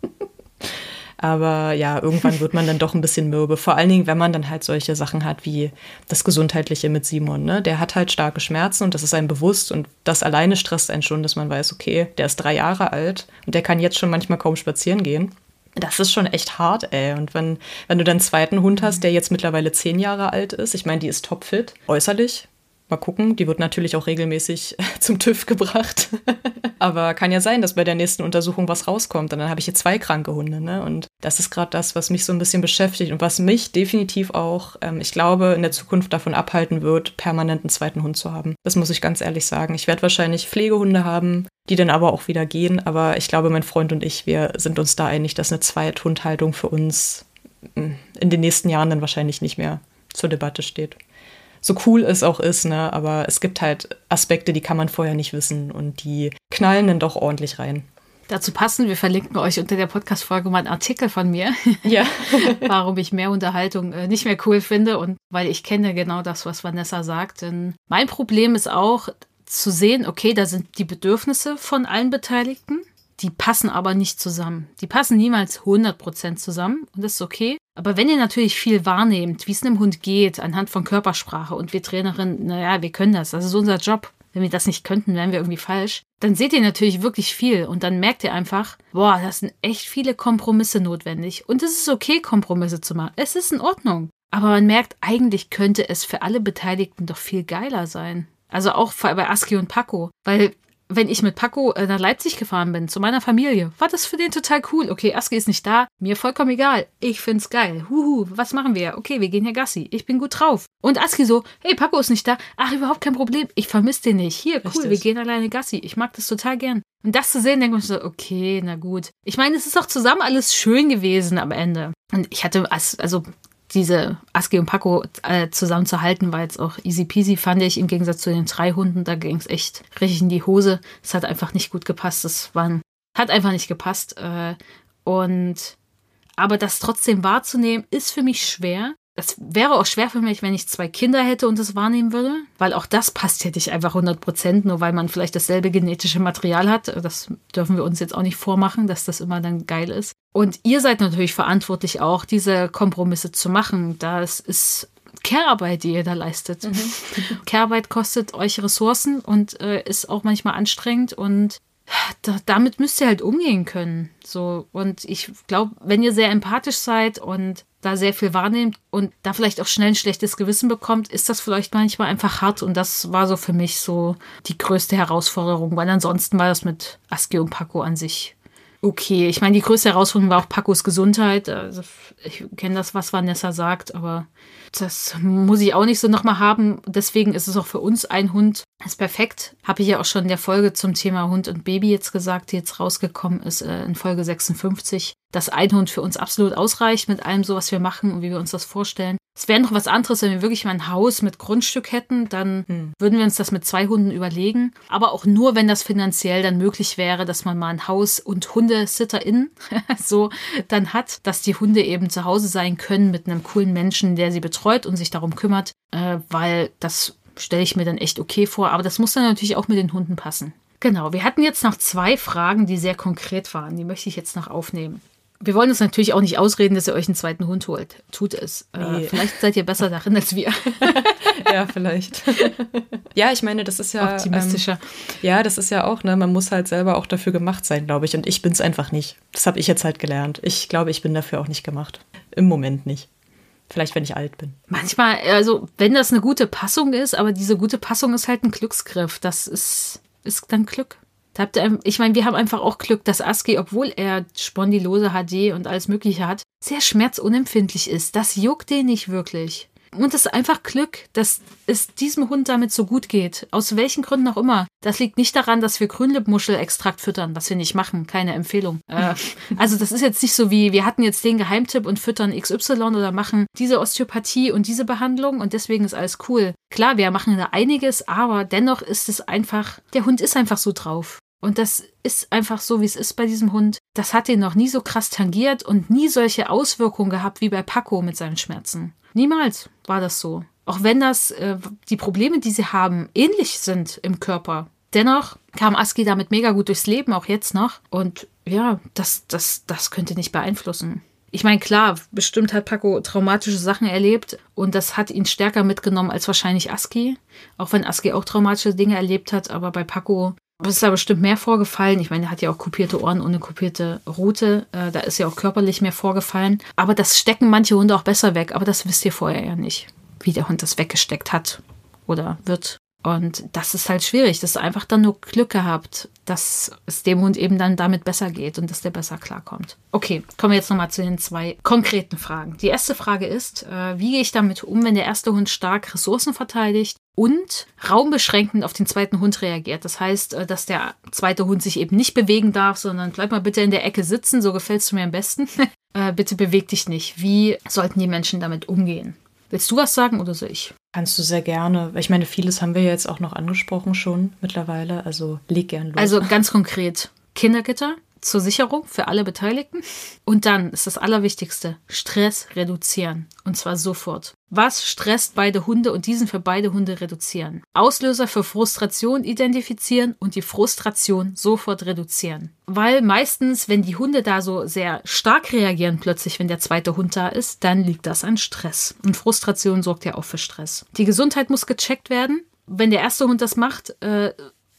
S2: Aber ja, irgendwann wird man dann doch ein bisschen mürbe. Vor allen Dingen, wenn man dann halt solche Sachen hat wie das Gesundheitliche mit Simon. Ne? Der hat halt starke Schmerzen und das ist einem bewusst. Und das alleine stresst einen schon, dass man weiß, okay, der ist drei Jahre alt und der kann jetzt schon manchmal kaum spazieren gehen. Das ist schon echt hart, ey. Und wenn, wenn du dann einen zweiten Hund hast, der jetzt mittlerweile zehn Jahre alt ist, ich meine, die ist topfit, äußerlich, Mal gucken, die wird natürlich auch regelmäßig zum TÜV gebracht. Aber kann ja sein, dass bei der nächsten Untersuchung was rauskommt. Und dann habe ich hier zwei kranke Hunde. Ne? Und das ist gerade das, was mich so ein bisschen beschäftigt und was mich definitiv auch, ähm, ich glaube, in der Zukunft davon abhalten wird, permanent einen zweiten Hund zu haben. Das muss ich ganz ehrlich sagen. Ich werde wahrscheinlich Pflegehunde haben, die dann aber auch wieder gehen. Aber ich glaube, mein Freund und ich, wir sind uns da einig, dass eine Zweithundhaltung für uns mm, in den nächsten Jahren dann wahrscheinlich nicht mehr zur Debatte steht so cool es auch ist, ne? Aber es gibt halt Aspekte, die kann man vorher nicht wissen und die knallen dann doch ordentlich rein.
S1: Dazu passen, wir verlinken euch unter der Podcast-Folge mal einen Artikel von mir,
S2: ja.
S1: warum ich mehr Unterhaltung äh, nicht mehr cool finde und weil ich kenne genau das, was Vanessa sagt. Denn mein Problem ist auch zu sehen, okay, da sind die Bedürfnisse von allen Beteiligten die passen aber nicht zusammen. Die passen niemals 100% zusammen und das ist okay. Aber wenn ihr natürlich viel wahrnehmt, wie es einem Hund geht, anhand von Körpersprache und wir Trainerinnen, naja, wir können das, das ist unser Job. Wenn wir das nicht könnten, wären wir irgendwie falsch. Dann seht ihr natürlich wirklich viel und dann merkt ihr einfach, boah, das sind echt viele Kompromisse notwendig. Und es ist okay, Kompromisse zu machen. Es ist in Ordnung. Aber man merkt, eigentlich könnte es für alle Beteiligten doch viel geiler sein. Also auch bei Aski und Paco. Weil wenn ich mit Paco äh, nach Leipzig gefahren bin, zu meiner Familie, war das für den total cool. Okay, Aski ist nicht da, mir vollkommen egal. Ich find's geil. Huhu, was machen wir? Okay, wir gehen hier Gassi. Ich bin gut drauf. Und Aski so, hey, Paco ist nicht da. Ach, überhaupt kein Problem. Ich vermisse den nicht. Hier, cool, Richtig. wir gehen alleine Gassi. Ich mag das total gern. Und das zu sehen, denke ich so, okay, na gut. Ich meine, es ist auch zusammen alles schön gewesen am Ende. Und ich hatte, also diese Aski und Paco äh, zusammenzuhalten, war jetzt auch easy peasy, fand ich, im Gegensatz zu den drei Hunden. Da ging es echt richtig in die Hose. Es hat einfach nicht gut gepasst. Waren, hat einfach nicht gepasst. Äh, und aber das trotzdem wahrzunehmen, ist für mich schwer das wäre auch schwer für mich, wenn ich zwei Kinder hätte und das wahrnehmen würde, weil auch das passt ja nicht einfach 100 Prozent, nur weil man vielleicht dasselbe genetische Material hat. Das dürfen wir uns jetzt auch nicht vormachen, dass das immer dann geil ist. Und ihr seid natürlich verantwortlich auch, diese Kompromisse zu machen. Das ist Care-Arbeit, die ihr da leistet. Mhm. Care-Arbeit kostet euch Ressourcen und äh, ist auch manchmal anstrengend und da, damit müsst ihr halt umgehen können. So, und ich glaube, wenn ihr sehr empathisch seid und da sehr viel wahrnehmt und da vielleicht auch schnell ein schlechtes Gewissen bekommt, ist das vielleicht manchmal einfach hart. Und das war so für mich so die größte Herausforderung, weil ansonsten war das mit Aski und Paco an sich okay. Ich meine, die größte Herausforderung war auch Pacos Gesundheit. Also ich kenne das, was Vanessa sagt, aber das muss ich auch nicht so nochmal haben. Deswegen ist es auch für uns ein Hund. Ist perfekt. Habe ich ja auch schon in der Folge zum Thema Hund und Baby jetzt gesagt, die jetzt rausgekommen ist, äh, in Folge 56, dass ein Hund für uns absolut ausreicht mit allem so, was wir machen und wie wir uns das vorstellen. Es wäre noch was anderes, wenn wir wirklich mal ein Haus mit Grundstück hätten, dann hm. würden wir uns das mit zwei Hunden überlegen. Aber auch nur, wenn das finanziell dann möglich wäre, dass man mal ein Haus und HundesitterInnen so dann hat, dass die Hunde eben zu Hause sein können mit einem coolen Menschen, der sie betreut und sich darum kümmert, äh, weil das stelle ich mir dann echt okay vor. Aber das muss dann natürlich auch mit den Hunden passen. Genau, wir hatten jetzt noch zwei Fragen, die sehr konkret waren. Die möchte ich jetzt noch aufnehmen wir wollen uns natürlich auch nicht ausreden, dass ihr euch einen zweiten Hund holt. Tut es. Äh, nee. Äh, vielleicht seid ihr besser darin als wir.
S2: ja, vielleicht. ja, ich meine, das ist ja.
S1: Optimistischer. Ähm,
S2: ja, das ist ja auch, ne, man muss halt selber auch dafür gemacht sein, glaube ich. Und ich bin es einfach nicht. Das habe ich jetzt halt gelernt. Ich glaube, ich bin dafür auch nicht gemacht. Im Moment nicht. Vielleicht, wenn ich alt bin.
S1: Manchmal, also wenn das eine gute Passung ist, aber diese gute Passung ist halt ein Glücksgriff. Das ist, ist dann Glück. Da habt ihr, ich meine, wir haben einfach auch Glück, dass Aski, obwohl er Spondylose HD und alles Mögliche hat, sehr schmerzunempfindlich ist. Das juckt den nicht wirklich. Und es ist einfach Glück, dass es diesem Hund damit so gut geht. Aus welchen Gründen auch immer. Das liegt nicht daran, dass wir Grünlippmuschelextrakt füttern, was wir nicht machen. Keine Empfehlung. Äh, also das ist jetzt nicht so wie, wir hatten jetzt den Geheimtipp und füttern XY oder machen diese Osteopathie und diese Behandlung und deswegen ist alles cool. Klar, wir machen da einiges, aber dennoch ist es einfach, der Hund ist einfach so drauf. Und das ist einfach so, wie es ist bei diesem Hund. Das hat ihn noch nie so krass tangiert und nie solche Auswirkungen gehabt wie bei Paco mit seinen Schmerzen. Niemals war das so. Auch wenn das äh, die Probleme, die sie haben, ähnlich sind im Körper. Dennoch kam Aski damit mega gut durchs Leben, auch jetzt noch. Und ja, das, das, das könnte nicht beeinflussen. Ich meine, klar, bestimmt hat Paco traumatische Sachen erlebt und das hat ihn stärker mitgenommen als wahrscheinlich Aski. Auch wenn Aski auch traumatische Dinge erlebt hat, aber bei Paco es ist da bestimmt mehr vorgefallen. Ich meine, er hat ja auch kopierte Ohren eine kopierte Rute. Äh, da ist ja auch körperlich mehr vorgefallen. Aber das stecken manche Hunde auch besser weg. Aber das wisst ihr vorher ja nicht, wie der Hund das weggesteckt hat oder wird. Und das ist halt schwierig. Das ist einfach dann nur Glück gehabt, dass es dem Hund eben dann damit besser geht und dass der besser klarkommt. Okay, kommen wir jetzt nochmal zu den zwei konkreten Fragen. Die erste Frage ist, äh, wie gehe ich damit um, wenn der erste Hund stark Ressourcen verteidigt und raumbeschränkend auf den zweiten Hund reagiert. Das heißt, äh, dass der zweite Hund sich eben nicht bewegen darf, sondern bleib mal bitte in der Ecke sitzen, so gefällst du mir am besten. äh, bitte beweg dich nicht. Wie sollten die Menschen damit umgehen? Willst du was sagen oder soll ich?
S2: Kannst du sehr gerne. Ich meine, vieles haben wir jetzt auch noch angesprochen schon mittlerweile. Also leg gern los.
S1: Also ganz konkret. Kindergitter, zur Sicherung für alle Beteiligten. Und dann ist das Allerwichtigste, Stress reduzieren. Und zwar sofort. Was stresst beide Hunde und diesen für beide Hunde reduzieren? Auslöser für Frustration identifizieren und die Frustration sofort reduzieren. Weil meistens, wenn die Hunde da so sehr stark reagieren plötzlich, wenn der zweite Hund da ist, dann liegt das an Stress. Und Frustration sorgt ja auch für Stress. Die Gesundheit muss gecheckt werden. Wenn der erste Hund das macht, äh,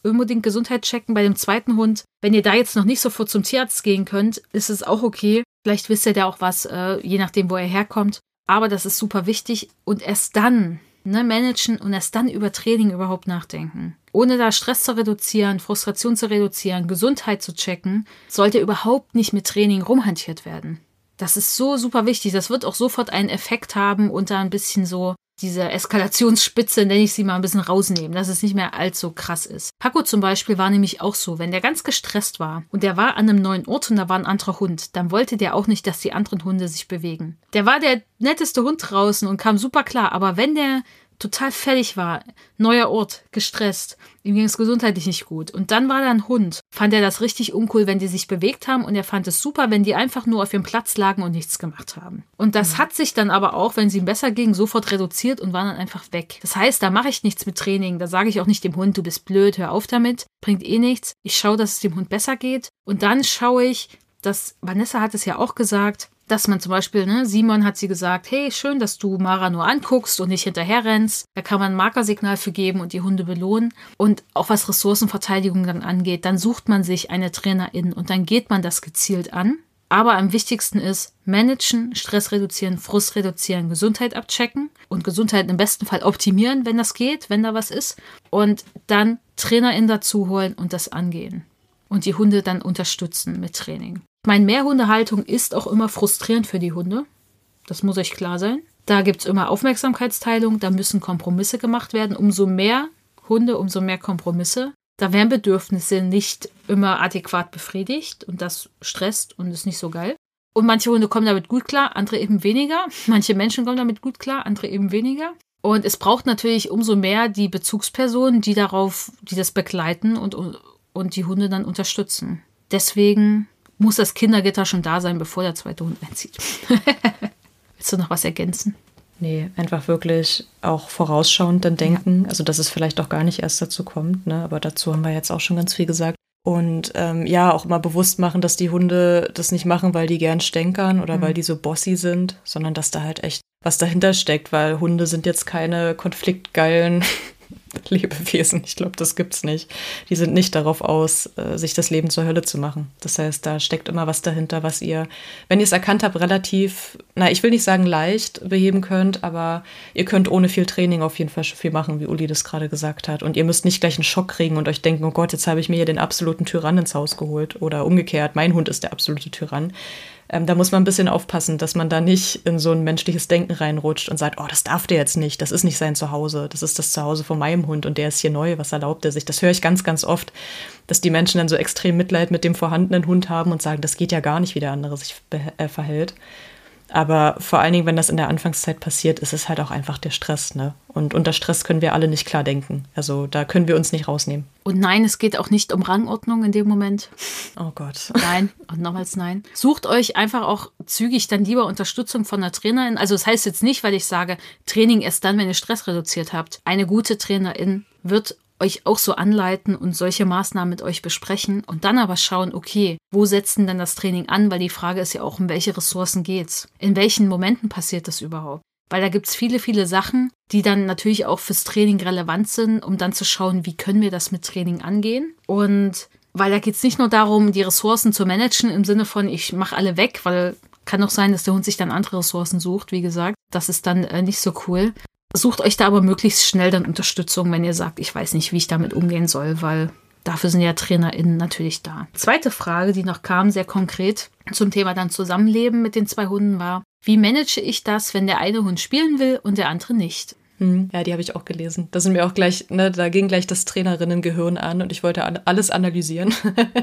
S1: unbedingt Gesundheit checken bei dem zweiten Hund. Wenn ihr da jetzt noch nicht sofort zum Tierarzt gehen könnt, ist es auch okay. Vielleicht wisst ihr da auch was, äh, je nachdem, wo er herkommt. Aber das ist super wichtig und erst dann ne, managen und erst dann über Training überhaupt nachdenken. Ohne da Stress zu reduzieren, Frustration zu reduzieren, Gesundheit zu checken, sollte überhaupt nicht mit Training rumhantiert werden. Das ist so super wichtig. Das wird auch sofort einen Effekt haben und da ein bisschen so diese Eskalationsspitze, nenne ich sie mal, ein bisschen rausnehmen, dass es nicht mehr allzu krass ist. Paco zum Beispiel war nämlich auch so, wenn der ganz gestresst war und der war an einem neuen Ort und da war ein anderer Hund, dann wollte der auch nicht, dass die anderen Hunde sich bewegen. Der war der netteste Hund draußen und kam super klar, aber wenn der total fertig war, neuer Ort, gestresst, ihm ging es gesundheitlich nicht gut. Und dann war da ein Hund. Fand er das richtig uncool, wenn die sich bewegt haben und er fand es super, wenn die einfach nur auf ihrem Platz lagen und nichts gemacht haben. Und das mhm. hat sich dann aber auch, wenn es ihm besser ging, sofort reduziert und waren dann einfach weg. Das heißt, da mache ich nichts mit Training. Da sage ich auch nicht dem Hund, du bist blöd, hör auf damit, bringt eh nichts. Ich schaue, dass es dem Hund besser geht. Und dann schaue ich, dass Vanessa hat es ja auch gesagt, dass man zum Beispiel, ne, Simon hat sie gesagt, hey, schön, dass du Mara nur anguckst und nicht hinterher rennst. Da kann man ein Markersignal für geben und die Hunde belohnen. Und auch was Ressourcenverteidigung dann angeht, dann sucht man sich eine Trainerin und dann geht man das gezielt an. Aber am wichtigsten ist managen, Stress reduzieren, Frust reduzieren, Gesundheit abchecken und Gesundheit im besten Fall optimieren, wenn das geht, wenn da was ist. Und dann TrainerInnen dazu holen und das angehen. Und die Hunde dann unterstützen mit Training. Meine Mehrhundehaltung ist auch immer frustrierend für die Hunde. Das muss euch klar sein. Da gibt es immer Aufmerksamkeitsteilung, da müssen Kompromisse gemacht werden. Umso mehr Hunde, umso mehr Kompromisse. Da werden Bedürfnisse nicht immer adäquat befriedigt und das stresst und ist nicht so geil. Und manche Hunde kommen damit gut klar, andere eben weniger. Manche Menschen kommen damit gut klar, andere eben weniger. Und es braucht natürlich umso mehr die Bezugspersonen, die darauf, die das begleiten und, und die Hunde dann unterstützen. Deswegen muss das Kindergitter schon da sein, bevor der zweite Hund einzieht. Willst du noch was ergänzen?
S2: Nee, einfach wirklich auch vorausschauend dann denken. Ja. Also, dass es vielleicht auch gar nicht erst dazu kommt, ne? Aber dazu haben wir jetzt auch schon ganz viel gesagt. Und ähm, ja, auch immer bewusst machen, dass die Hunde das nicht machen, weil die gern stänkern oder mhm. weil die so bossy sind, sondern dass da halt echt was dahinter steckt, weil Hunde sind jetzt keine konfliktgeilen Lebewesen. Ich glaube, das gibt's nicht. Die sind nicht darauf aus, äh, sich das Leben zur Hölle zu machen. Das heißt, da steckt immer was dahinter, was ihr, wenn ihr es erkannt habt, relativ, na, ich will nicht sagen leicht beheben könnt, aber ihr könnt ohne viel Training auf jeden Fall schon viel machen, wie Uli das gerade gesagt hat. Und ihr müsst nicht gleich einen Schock kriegen und euch denken, oh Gott, jetzt habe ich mir hier den absoluten Tyrann ins Haus geholt. Oder umgekehrt, mein Hund ist der absolute Tyrann. Ähm, da muss man ein bisschen aufpassen, dass man da nicht in so ein menschliches Denken reinrutscht und sagt, oh, das darf der jetzt nicht, das ist nicht sein Zuhause, das ist das Zuhause von meinem Hund und der ist hier neu, was erlaubt er sich? Das höre ich ganz, ganz oft, dass die Menschen dann so extrem Mitleid mit dem vorhandenen Hund haben und sagen, das geht ja gar nicht, wie der andere sich äh, verhält. Aber vor allen Dingen, wenn das in der Anfangszeit passiert, ist es halt auch einfach der Stress. Ne? Und unter Stress können wir alle nicht klar denken. Also da können wir uns nicht rausnehmen.
S1: Und nein, es geht auch nicht um Rangordnung in dem Moment.
S2: Oh Gott.
S1: Nein, und nochmals nein. Sucht euch einfach auch zügig dann lieber Unterstützung von einer Trainerin. Also das heißt jetzt nicht, weil ich sage, Training erst dann, wenn ihr Stress reduziert habt. Eine gute Trainerin wird euch auch so anleiten und solche Maßnahmen mit euch besprechen und dann aber schauen, okay, wo setzen denn das Training an? Weil die Frage ist ja auch, um welche Ressourcen geht's? In welchen Momenten passiert das überhaupt? Weil da gibt's viele, viele Sachen, die dann natürlich auch fürs Training relevant sind, um dann zu schauen, wie können wir das mit Training angehen. Und weil da geht's nicht nur darum, die Ressourcen zu managen im Sinne von, ich mache alle weg, weil kann auch sein, dass der Hund sich dann andere Ressourcen sucht, wie gesagt. Das ist dann äh, nicht so cool. Sucht euch da aber möglichst schnell dann Unterstützung, wenn ihr sagt, ich weiß nicht, wie ich damit umgehen soll, weil dafür sind ja TrainerInnen natürlich da. Zweite Frage, die noch kam, sehr konkret zum Thema dann Zusammenleben mit den zwei Hunden war, wie manage ich das, wenn der eine Hund spielen will und der andere nicht?
S2: Hm, ja, die habe ich auch gelesen. Da sind mir auch gleich, ne, da ging gleich das Trainerinnengehirn an und ich wollte alles analysieren.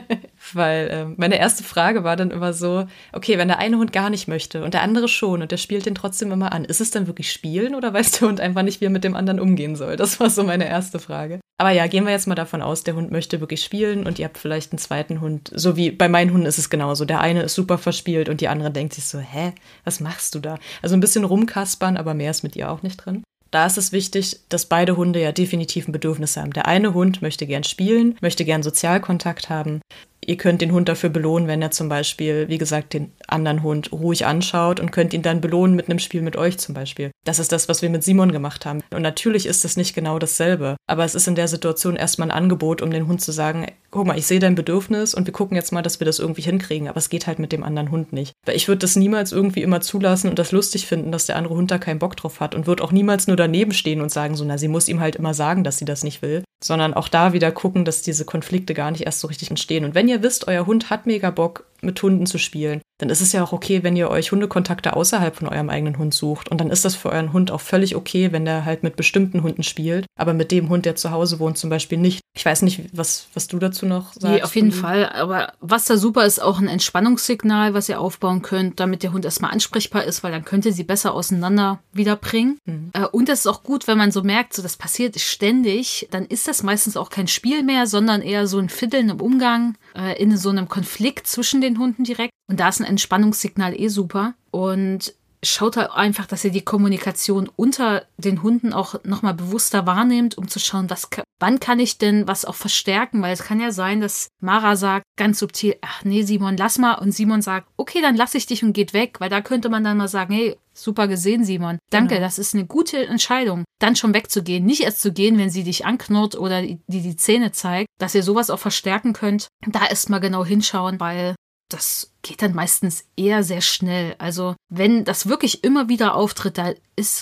S2: Weil äh, meine erste Frage war dann immer so, okay, wenn der eine Hund gar nicht möchte und der andere schon und der spielt den trotzdem immer an, ist es dann wirklich Spielen oder weiß der Hund einfach nicht, wie er mit dem anderen umgehen soll? Das war so meine erste Frage. Aber ja, gehen wir jetzt mal davon aus, der Hund möchte wirklich spielen und ihr habt vielleicht einen zweiten Hund. So wie bei meinen Hunden ist es genauso. Der eine ist super verspielt und die andere denkt sich so, hä, was machst du da? Also ein bisschen rumkaspern, aber mehr ist mit ihr auch nicht drin. Da ist es wichtig, dass beide Hunde ja definitiv ein Bedürfnis haben. Der eine Hund möchte gern spielen, möchte gern Sozialkontakt haben. Ihr könnt den Hund dafür belohnen, wenn er zum Beispiel, wie gesagt, den anderen Hund ruhig anschaut und könnt ihn dann belohnen mit einem Spiel mit euch zum Beispiel. Das ist das, was wir mit Simon gemacht haben. Und natürlich ist das nicht genau dasselbe. Aber es ist in der Situation erstmal ein Angebot, um den Hund zu sagen, guck mal, ich sehe dein Bedürfnis und wir gucken jetzt mal, dass wir das irgendwie hinkriegen. Aber es geht halt mit dem anderen Hund nicht. Weil ich würde das niemals irgendwie immer zulassen und das lustig finden, dass der andere Hund da keinen Bock drauf hat und würde auch niemals nur daneben stehen und sagen, so, na, sie muss ihm halt immer sagen, dass sie das nicht will. Sondern auch da wieder gucken, dass diese Konflikte gar nicht erst so richtig entstehen. Und wenn ihr wisst, euer Hund hat mega Bock, mit Hunden zu spielen, dann ist es ja auch okay, wenn ihr euch Hundekontakte außerhalb von eurem eigenen Hund sucht. Und dann ist das für euren Hund auch völlig okay, wenn der halt mit bestimmten Hunden spielt, aber mit dem Hund, der zu Hause wohnt, zum Beispiel nicht. Ich weiß nicht, was, was du dazu noch sagst. Nee,
S1: auf jeden Fall. Aber was da super ist, auch ein Entspannungssignal, was ihr aufbauen könnt, damit der Hund erstmal ansprechbar ist, weil dann könnt ihr sie besser auseinander wiederbringen. Mhm. Und das ist auch gut, wenn man so merkt, so das passiert ständig, dann ist das meistens auch kein Spiel mehr, sondern eher so ein Fiddeln im Umgang, äh, in so einem Konflikt zwischen den Hunden direkt. Und da ist ein Entspannungssignal eh super. Und schaut halt einfach, dass ihr die Kommunikation unter den Hunden auch nochmal bewusster wahrnehmt, um zu schauen, was, wann kann ich denn was auch verstärken, weil es kann ja sein, dass Mara sagt ganz subtil, ach nee, Simon, lass mal und Simon sagt, okay, dann lass ich dich und geht weg, weil da könnte man dann mal sagen, hey, super gesehen, Simon. Danke, genau. das ist eine gute Entscheidung, dann schon wegzugehen, nicht erst zu gehen, wenn sie dich anknurrt oder die die Zähne zeigt, dass ihr sowas auch verstärken könnt. Da erst mal genau hinschauen, weil das geht dann meistens eher sehr schnell. Also wenn das wirklich immer wieder auftritt, da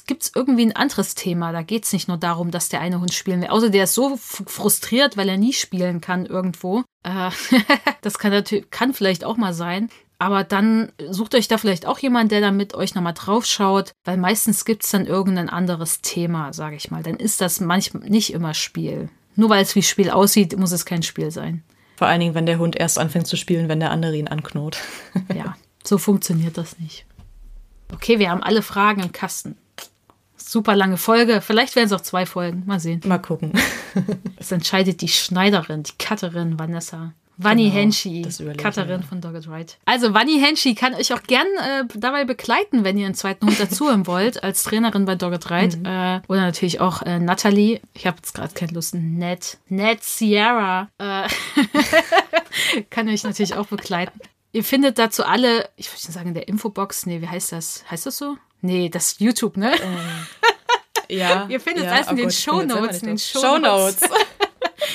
S1: gibt es irgendwie ein anderes Thema. Da geht es nicht nur darum, dass der eine Hund spielen will. Außer der ist so frustriert, weil er nie spielen kann irgendwo. Äh, das kann natürlich, kann vielleicht auch mal sein. Aber dann sucht euch da vielleicht auch jemand, der da mit euch nochmal drauf schaut, weil meistens gibt es dann irgendein anderes Thema, sage ich mal. Dann ist das manchmal nicht immer Spiel. Nur weil es wie Spiel aussieht, muss es kein Spiel sein.
S2: Vor allen Dingen, wenn der Hund erst anfängt zu spielen, wenn der andere ihn anknurrt.
S1: ja, so funktioniert das nicht. Okay, wir haben alle Fragen im Kasten. Super lange Folge. Vielleicht werden es auch zwei Folgen. Mal sehen.
S2: Mal gucken.
S1: Es entscheidet die Schneiderin, die Cutterin Vanessa. Vanni genau, Henshi, Cutterin von Dogged Ride. Also Vanni Henshi kann euch auch gern äh, dabei begleiten, wenn ihr einen zweiten Hund dazuhören wollt, als Trainerin bei Dogged Ride. Mhm. Äh, oder natürlich auch äh, Natalie. Ich habe jetzt gerade keine Lust. Ned. Ned Sierra. Äh, kann euch natürlich auch begleiten. Ihr findet dazu alle, ich würde sagen, in der Infobox, nee, wie heißt das? Heißt das so? Nee, das ist YouTube, ne? Ähm,
S2: Ja.
S1: Ihr findet
S2: ja,
S1: alles in
S2: oh
S1: den
S2: Gott, jetzt selber
S1: Shownotes.
S2: nicht
S1: In den. Shownotes.
S2: Shownotes.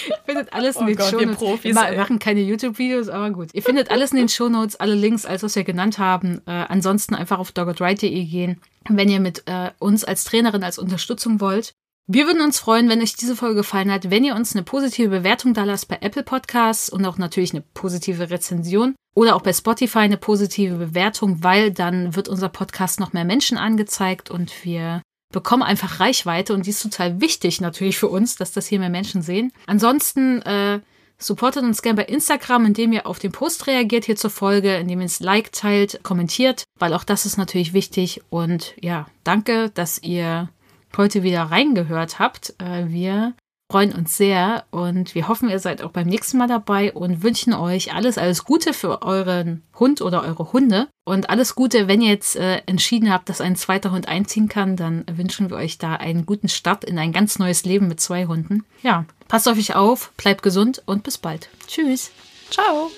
S1: Ihr findet alles in
S2: Oh
S1: den
S2: Gott,
S1: Shownotes.
S2: Profis,
S1: wir
S2: ey.
S1: machen keine YouTube-Videos, aber gut. Ihr findet alles in den Shownotes, alle Links, alles, was wir genannt haben. Äh, ansonsten einfach auf doggedright.de gehen, wenn ihr mit äh, uns als Trainerin als Unterstützung wollt. Wir würden uns freuen, wenn euch diese Folge gefallen hat, wenn ihr uns eine positive Bewertung da lasst bei Apple Podcasts und auch natürlich eine positive Rezension oder auch bei Spotify eine positive Bewertung, weil dann wird unser Podcast noch mehr Menschen angezeigt und wir bekommen einfach Reichweite und die ist total wichtig natürlich für uns, dass das hier mehr Menschen sehen. Ansonsten äh, supportet uns gerne bei Instagram, indem ihr auf den Post reagiert hier zur Folge, indem ihr es like teilt, kommentiert, weil auch das ist natürlich wichtig und ja, danke, dass ihr heute wieder reingehört habt. Äh, wir freuen uns sehr und wir hoffen, ihr seid auch beim nächsten Mal dabei und wünschen euch alles, alles Gute für euren Hund oder eure Hunde und alles Gute, wenn ihr jetzt äh, entschieden habt, dass ein zweiter Hund einziehen kann, dann wünschen wir euch da einen guten Start in ein ganz neues Leben mit zwei Hunden. Ja, passt auf euch auf, bleibt gesund und bis bald. Tschüss.
S2: Ciao.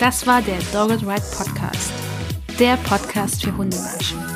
S1: Das war der Dogged Ride Podcast. Der Podcast für Hundemenschen.